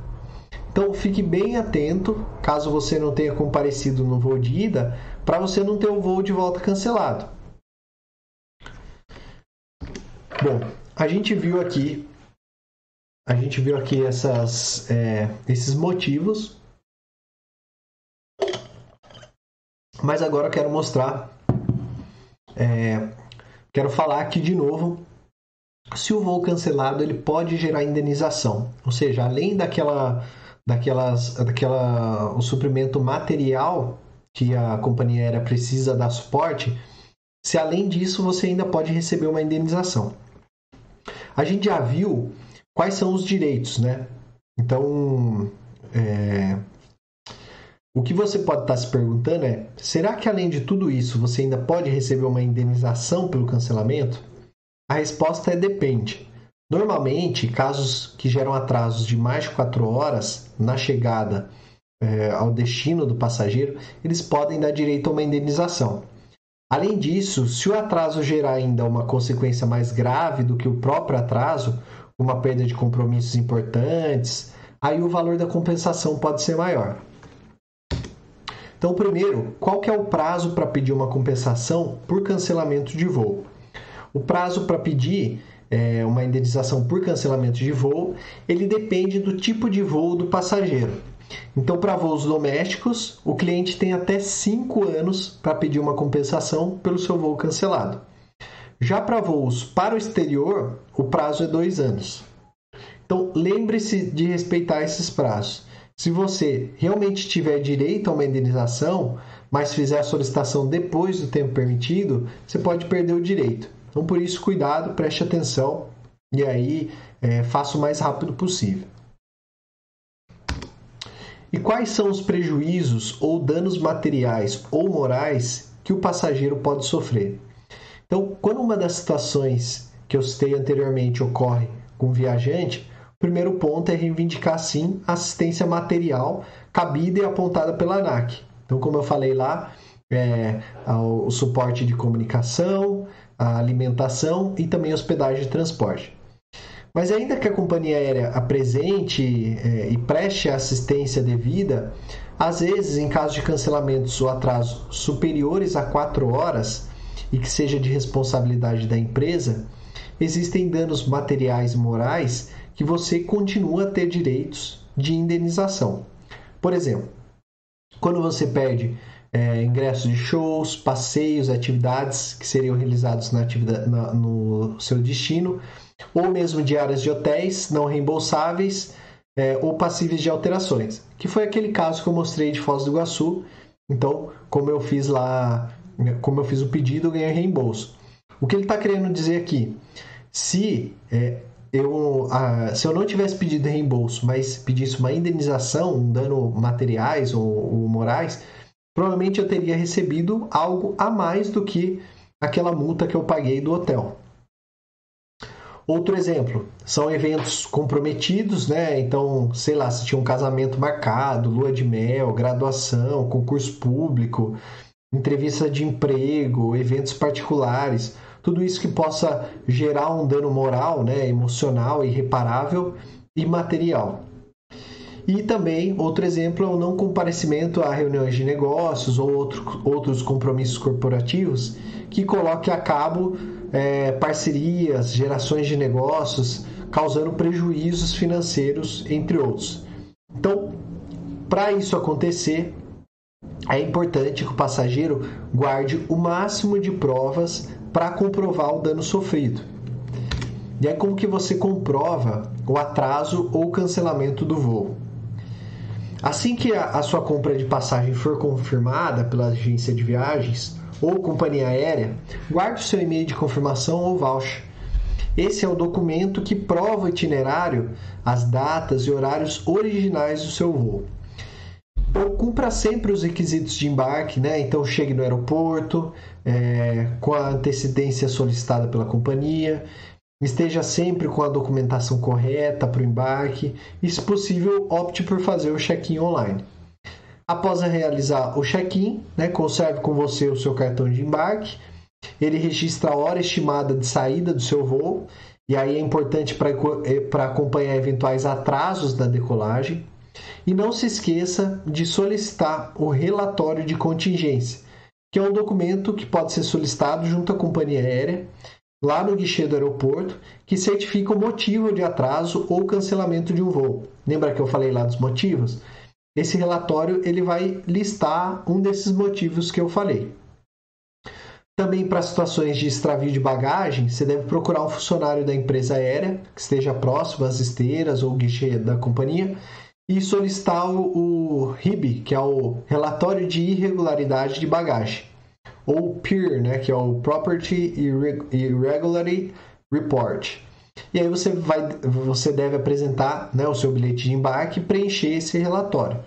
Então, fique bem atento, caso você não tenha comparecido no voo de ida, para você não ter o voo de volta cancelado. Bom, a gente viu aqui, a gente viu aqui essas, é, esses motivos, mas agora eu quero mostrar é, quero falar aqui de novo se o voo cancelado ele pode gerar indenização, ou seja, além daquela, daquelas, daquela o suprimento material que a companhia aérea precisa dar suporte, se além disso você ainda pode receber uma indenização. A gente já viu quais são os direitos, né? Então, é, O que você pode estar se perguntando é: será que além de tudo isso você ainda pode receber uma indenização pelo cancelamento? A resposta é depende. Normalmente, casos que geram atrasos de mais de 4 horas na chegada é, ao destino do passageiro, eles podem dar direito a uma indenização. Além disso, se o atraso gerar ainda uma consequência mais grave do que o próprio atraso, uma perda de compromissos importantes, aí o valor da compensação pode ser maior. Então, primeiro, qual que é o prazo para pedir uma compensação por cancelamento de voo? O prazo para pedir é, uma indenização por cancelamento de voo, ele depende do tipo de voo do passageiro. Então, para voos domésticos, o cliente tem até 5 anos para pedir uma compensação pelo seu voo cancelado. Já para voos para o exterior, o prazo é 2 anos. Então, lembre-se de respeitar esses prazos. Se você realmente tiver direito a uma indenização, mas fizer a solicitação depois do tempo permitido, você pode perder o direito. Então, por isso, cuidado, preste atenção e aí é, faça o mais rápido possível. E quais são os prejuízos ou danos materiais ou morais que o passageiro pode sofrer? Então, quando uma das situações que eu citei anteriormente ocorre com o viajante, o primeiro ponto é reivindicar sim assistência material cabida e apontada pela ANAC. Então, como eu falei lá, é, o suporte de comunicação, a alimentação e também hospedagem e transporte. Mas ainda que a companhia aérea apresente é, e preste a assistência devida, às vezes, em caso de cancelamentos ou atrasos superiores a 4 horas e que seja de responsabilidade da empresa, existem danos materiais e morais que você continua a ter direitos de indenização. Por exemplo, quando você perde é, ingressos de shows, passeios, atividades que seriam realizados na atividade, na, no seu destino, ou mesmo diárias de hotéis não reembolsáveis é, ou passíveis de alterações, que foi aquele caso que eu mostrei de Foz do Iguaçu. Então, como eu fiz lá, como eu fiz o pedido, eu ganhei reembolso. O que ele está querendo dizer aqui? Se é, eu, ah, se eu não tivesse pedido reembolso, mas pedisse uma indenização, um dano materiais ou, ou morais, provavelmente eu teria recebido algo a mais do que aquela multa que eu paguei do hotel. Outro exemplo, são eventos comprometidos, né? Então, sei lá, se tinha um casamento marcado, lua de mel, graduação, concurso público, entrevista de emprego, eventos particulares, tudo isso que possa gerar um dano moral, né, emocional, irreparável e material. E também, outro exemplo, é o não comparecimento a reuniões de negócios ou outro, outros compromissos corporativos que coloque a cabo é, parcerias, gerações de negócios, causando prejuízos financeiros, entre outros. Então, para isso acontecer, é importante que o passageiro guarde o máximo de provas para comprovar o dano sofrido. E aí como que você comprova o atraso ou cancelamento do voo? Assim que a, a sua compra de passagem for confirmada pela agência de viagens ou companhia aérea, guarde o seu e-mail de confirmação ou voucher. Esse é o documento que prova o itinerário, as datas e horários originais do seu voo. Então, cumpra sempre os requisitos de embarque, né? Então, chegue no aeroporto é, com a antecedência solicitada pela companhia Esteja sempre com a documentação correta para o embarque e, se possível, opte por fazer o check-in online. Após realizar o check-in, né, conserve com você o seu cartão de embarque. Ele registra a hora estimada de saída do seu voo, e aí é importante para é, acompanhar eventuais atrasos da decolagem. E não se esqueça de solicitar o relatório de contingência, que é um documento que pode ser solicitado junto à companhia aérea lá no guichê do aeroporto que certifica o motivo de atraso ou cancelamento de um voo. Lembra que eu falei lá dos motivos? Esse relatório ele vai listar um desses motivos que eu falei. Também para situações de extravio de bagagem, você deve procurar um funcionário da empresa aérea que esteja próximo às esteiras ou guichê da companhia e solicitar o, o RIB, que é o relatório de irregularidade de bagagem ou PIR, né, que é o Property Irregularity Report. E aí você, vai, você deve apresentar né, o seu bilhete de embarque e preencher esse relatório.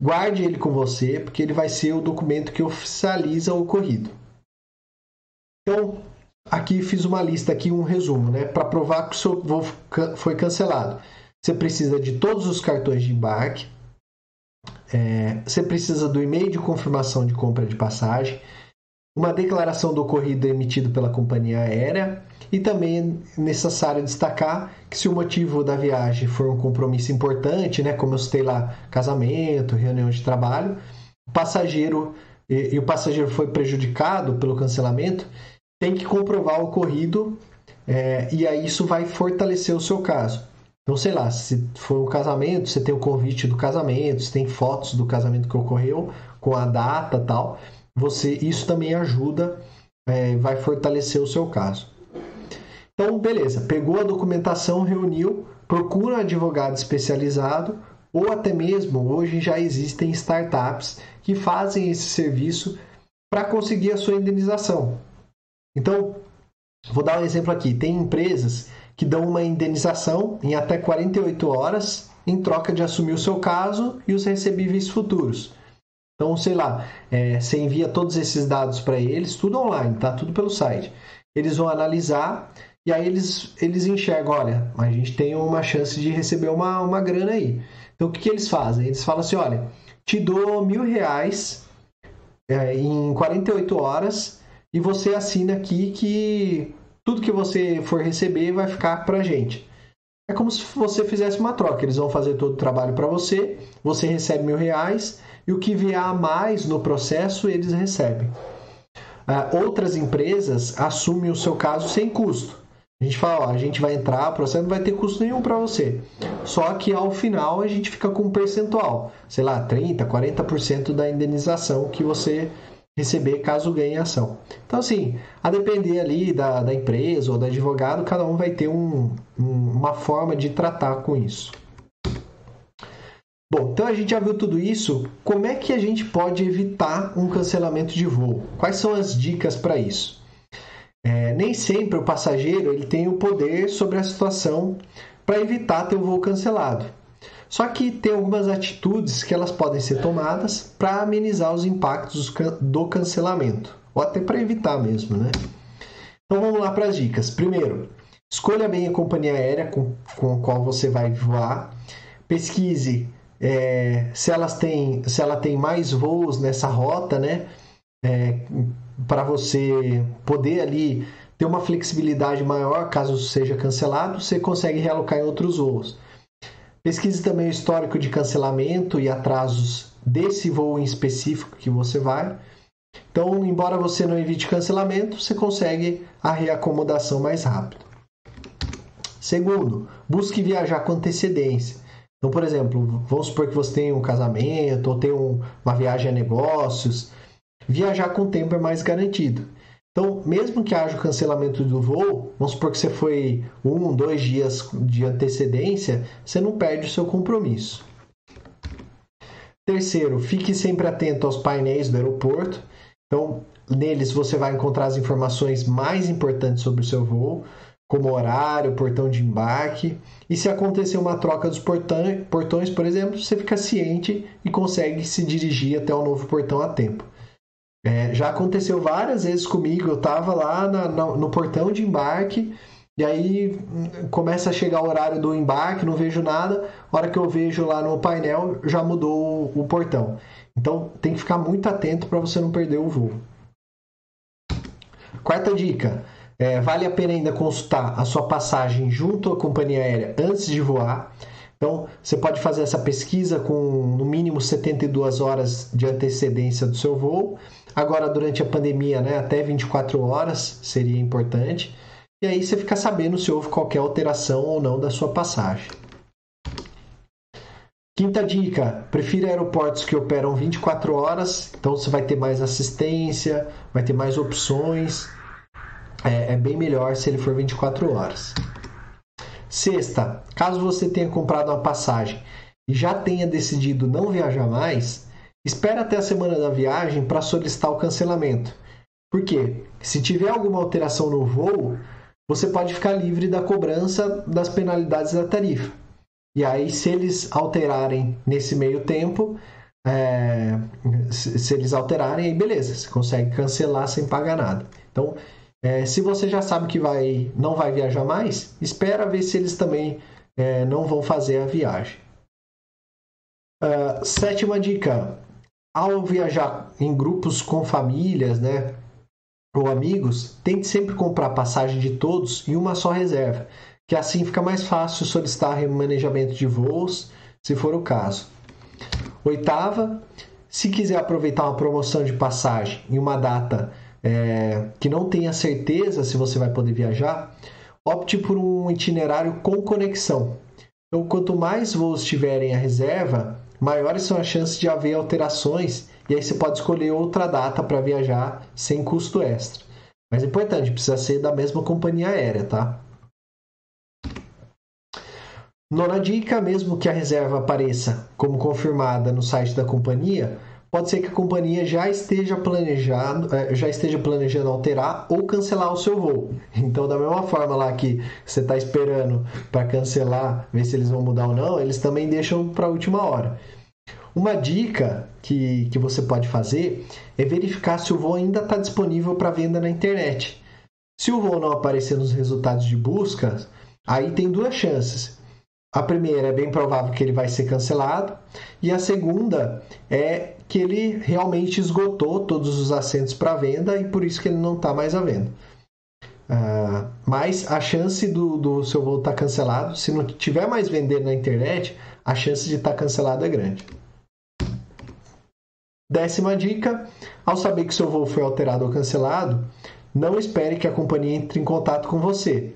guarde ele com você, porque ele vai ser o documento que oficializa o ocorrido. Então, aqui fiz uma lista aqui, um resumo, né? Para provar que o seu voo foi cancelado. Você precisa de todos os cartões de embarque, é, você precisa do e-mail de confirmação de compra de passagem, uma declaração do ocorrido emitido pela companhia aérea e também é necessário destacar que se o motivo da viagem for um compromisso importante, né, como eu citei lá, casamento, reunião de trabalho, o passageiro e, e o passageiro foi prejudicado pelo cancelamento, tem que comprovar o ocorrido é, e aí isso vai fortalecer o seu caso. Então, sei lá, se for um casamento, você tem o convite do casamento, você tem fotos do casamento que ocorreu com a data tal, você isso também ajuda, é, vai fortalecer o seu caso. Então, beleza, pegou a documentação, reuniu, procura um advogado especializado ou até mesmo hoje já existem startups que fazem esse serviço para conseguir a sua indenização. Então, vou dar um exemplo aqui: tem empresas que dão uma indenização em até 48 horas em troca de assumir o seu caso e os recebíveis futuros. Então, sei lá, é, você envia todos esses dados para eles, tudo online, tá? Tudo pelo site. Eles vão analisar e aí eles, eles enxergam, olha, a gente tem uma chance de receber uma, uma grana aí. Então, o que, que eles fazem? Eles falam assim, olha, te dou mil reais é, em 48 horas e você assina aqui que tudo que você for receber vai ficar para gente. É como se você fizesse uma troca. Eles vão fazer todo o trabalho para você, você recebe mil reais e o que vier a mais no processo eles recebem. Uh, outras empresas assumem o seu caso sem custo. A gente fala, ó, a gente vai entrar, o processo não vai ter custo nenhum para você. Só que ao final a gente fica com um percentual, sei lá, 30, 40% da indenização que você receber caso ganhe ação. Então, assim, a depender ali da, da empresa ou do advogado, cada um vai ter um, um, uma forma de tratar com isso. Bom, então a gente já viu tudo isso. Como é que a gente pode evitar um cancelamento de voo? Quais são as dicas para isso? É, nem sempre o passageiro ele tem o poder sobre a situação para evitar ter o voo cancelado. Só que tem algumas atitudes que elas podem ser tomadas para amenizar os impactos do cancelamento, ou até para evitar mesmo, né? Então vamos lá para as dicas. Primeiro, escolha bem a companhia aérea com, com a qual você vai voar. Pesquise é, se, elas têm, se ela tem mais voos nessa rota, né? É, para você poder ali ter uma flexibilidade maior caso seja cancelado, você consegue realocar em outros voos. Pesquise também o histórico de cancelamento e atrasos desse voo em específico que você vai. Então, embora você não evite cancelamento, você consegue a reacomodação mais rápido. Segundo, busque viajar com antecedência. Então, por exemplo, vamos supor que você tem um casamento ou tem um, uma viagem a negócios. Viajar com tempo é mais garantido. Então, mesmo que haja o cancelamento do voo, vamos supor que você foi um, dois dias de antecedência, você não perde o seu compromisso. Terceiro, fique sempre atento aos painéis do aeroporto. Então, neles você vai encontrar as informações mais importantes sobre o seu voo, como horário, portão de embarque. E se acontecer uma troca dos portões, por exemplo, você fica ciente e consegue se dirigir até o novo portão a tempo. É, já aconteceu várias vezes comigo. Eu estava lá na, na, no portão de embarque e aí hum, começa a chegar o horário do embarque, não vejo nada. A hora que eu vejo lá no painel, já mudou o, o portão. Então tem que ficar muito atento para você não perder o voo. Quarta dica: é, vale a pena ainda consultar a sua passagem junto à companhia aérea antes de voar. Então, você pode fazer essa pesquisa com no mínimo 72 horas de antecedência do seu voo. Agora, durante a pandemia, né, até 24 horas seria importante. E aí você fica sabendo se houve qualquer alteração ou não da sua passagem. Quinta dica: prefira aeroportos que operam 24 horas, então você vai ter mais assistência, vai ter mais opções. É, é bem melhor se ele for 24 horas. Sexta, caso você tenha comprado uma passagem e já tenha decidido não viajar mais, espere até a semana da viagem para solicitar o cancelamento. Porque se tiver alguma alteração no voo, você pode ficar livre da cobrança das penalidades da tarifa. E aí, se eles alterarem nesse meio tempo, é, se, se, eles alterarem, aí beleza, você consegue cancelar sem pagar nada. Então, é, se você já sabe que vai, não vai viajar mais, espera ver se eles também é, não vão fazer a viagem. Uh, sétima dica: ao viajar em grupos com famílias, né, ou amigos, tente sempre comprar passagem de todos em uma só reserva, que assim fica mais fácil solicitar remanejamento de voos, se for o caso. Oitava, se quiser aproveitar uma promoção de passagem em uma data é, que não tenha certeza se você vai poder viajar, opte por um itinerário com conexão. Então, quanto mais voos tiverem a reserva, maiores são as chances de haver alterações e aí você pode escolher outra data para viajar sem custo extra. Mas é importante, precisa ser da mesma companhia aérea, tá? Nona dica, mesmo que a reserva apareça como confirmada no site da companhia, pode ser que a companhia já esteja planejando, eh, já esteja planejando alterar ou cancelar o seu voo. Então, da mesma forma lá que você está esperando para cancelar, ver se eles vão mudar ou não, eles também deixam para a última hora. Uma dica que, que você pode fazer é verificar se o voo ainda está disponível para venda na internet. Se o voo não aparecer nos resultados de busca, aí tem duas chances a primeira é bem provável que ele vai ser cancelado, e a segunda é que ele realmente esgotou todos os assentos para venda e por isso que ele não está mais à venda. Uh, mas a chance do, do seu voo estar tá cancelado, se não tiver mais vendendo na internet, a chance de estar tá cancelado é grande. Décima dica: ao saber que seu voo foi alterado ou cancelado, não espere que a companhia entre em contato com você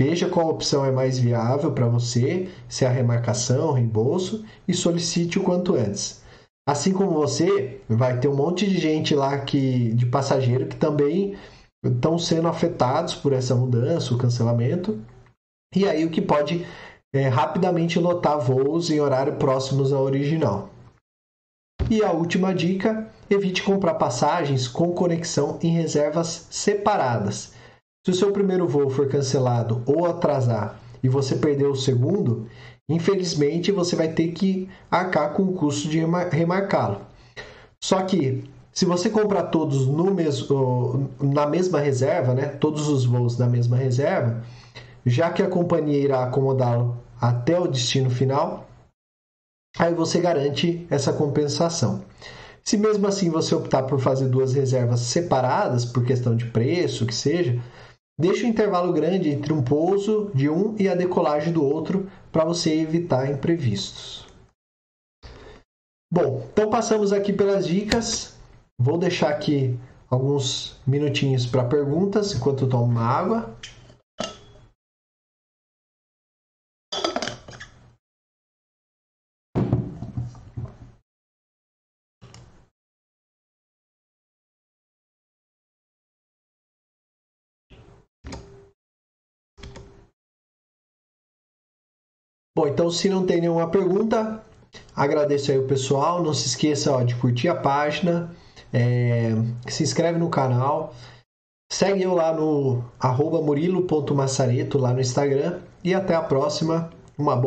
Veja qual opção é mais viável para você, se é a remarcação, reembolso, e solicite o quanto antes. Assim como você, vai ter um monte de gente lá que, de passageiro que também estão sendo afetados por essa mudança, o cancelamento. E aí o que pode é, rapidamente lotar voos em horário próximos ao original. E a última dica: evite comprar passagens com conexão em reservas separadas. Se o seu primeiro voo for cancelado ou atrasar e você perder o segundo, infelizmente você vai ter que arcar com o custo de remarcá-lo. Só que se você comprar todos no mesmo, na mesma reserva, né, todos os voos na mesma reserva, já que a companhia irá acomodá-lo até o destino final, aí você garante essa compensação. Se mesmo assim você optar por fazer duas reservas separadas, por questão de preço, que seja, Deixe um intervalo grande entre um pouso de um e a decolagem do outro para você evitar imprevistos. Bom, então passamos aqui pelas dicas. Vou deixar aqui alguns minutinhos para perguntas enquanto eu tomo uma água. Bom, então se não tem nenhuma pergunta, agradeço aí o pessoal. Não se esqueça ó, de curtir a página, é, se inscreve no canal, segue eu lá no arroba murilo.massareto lá no Instagram e até a próxima. Uma boa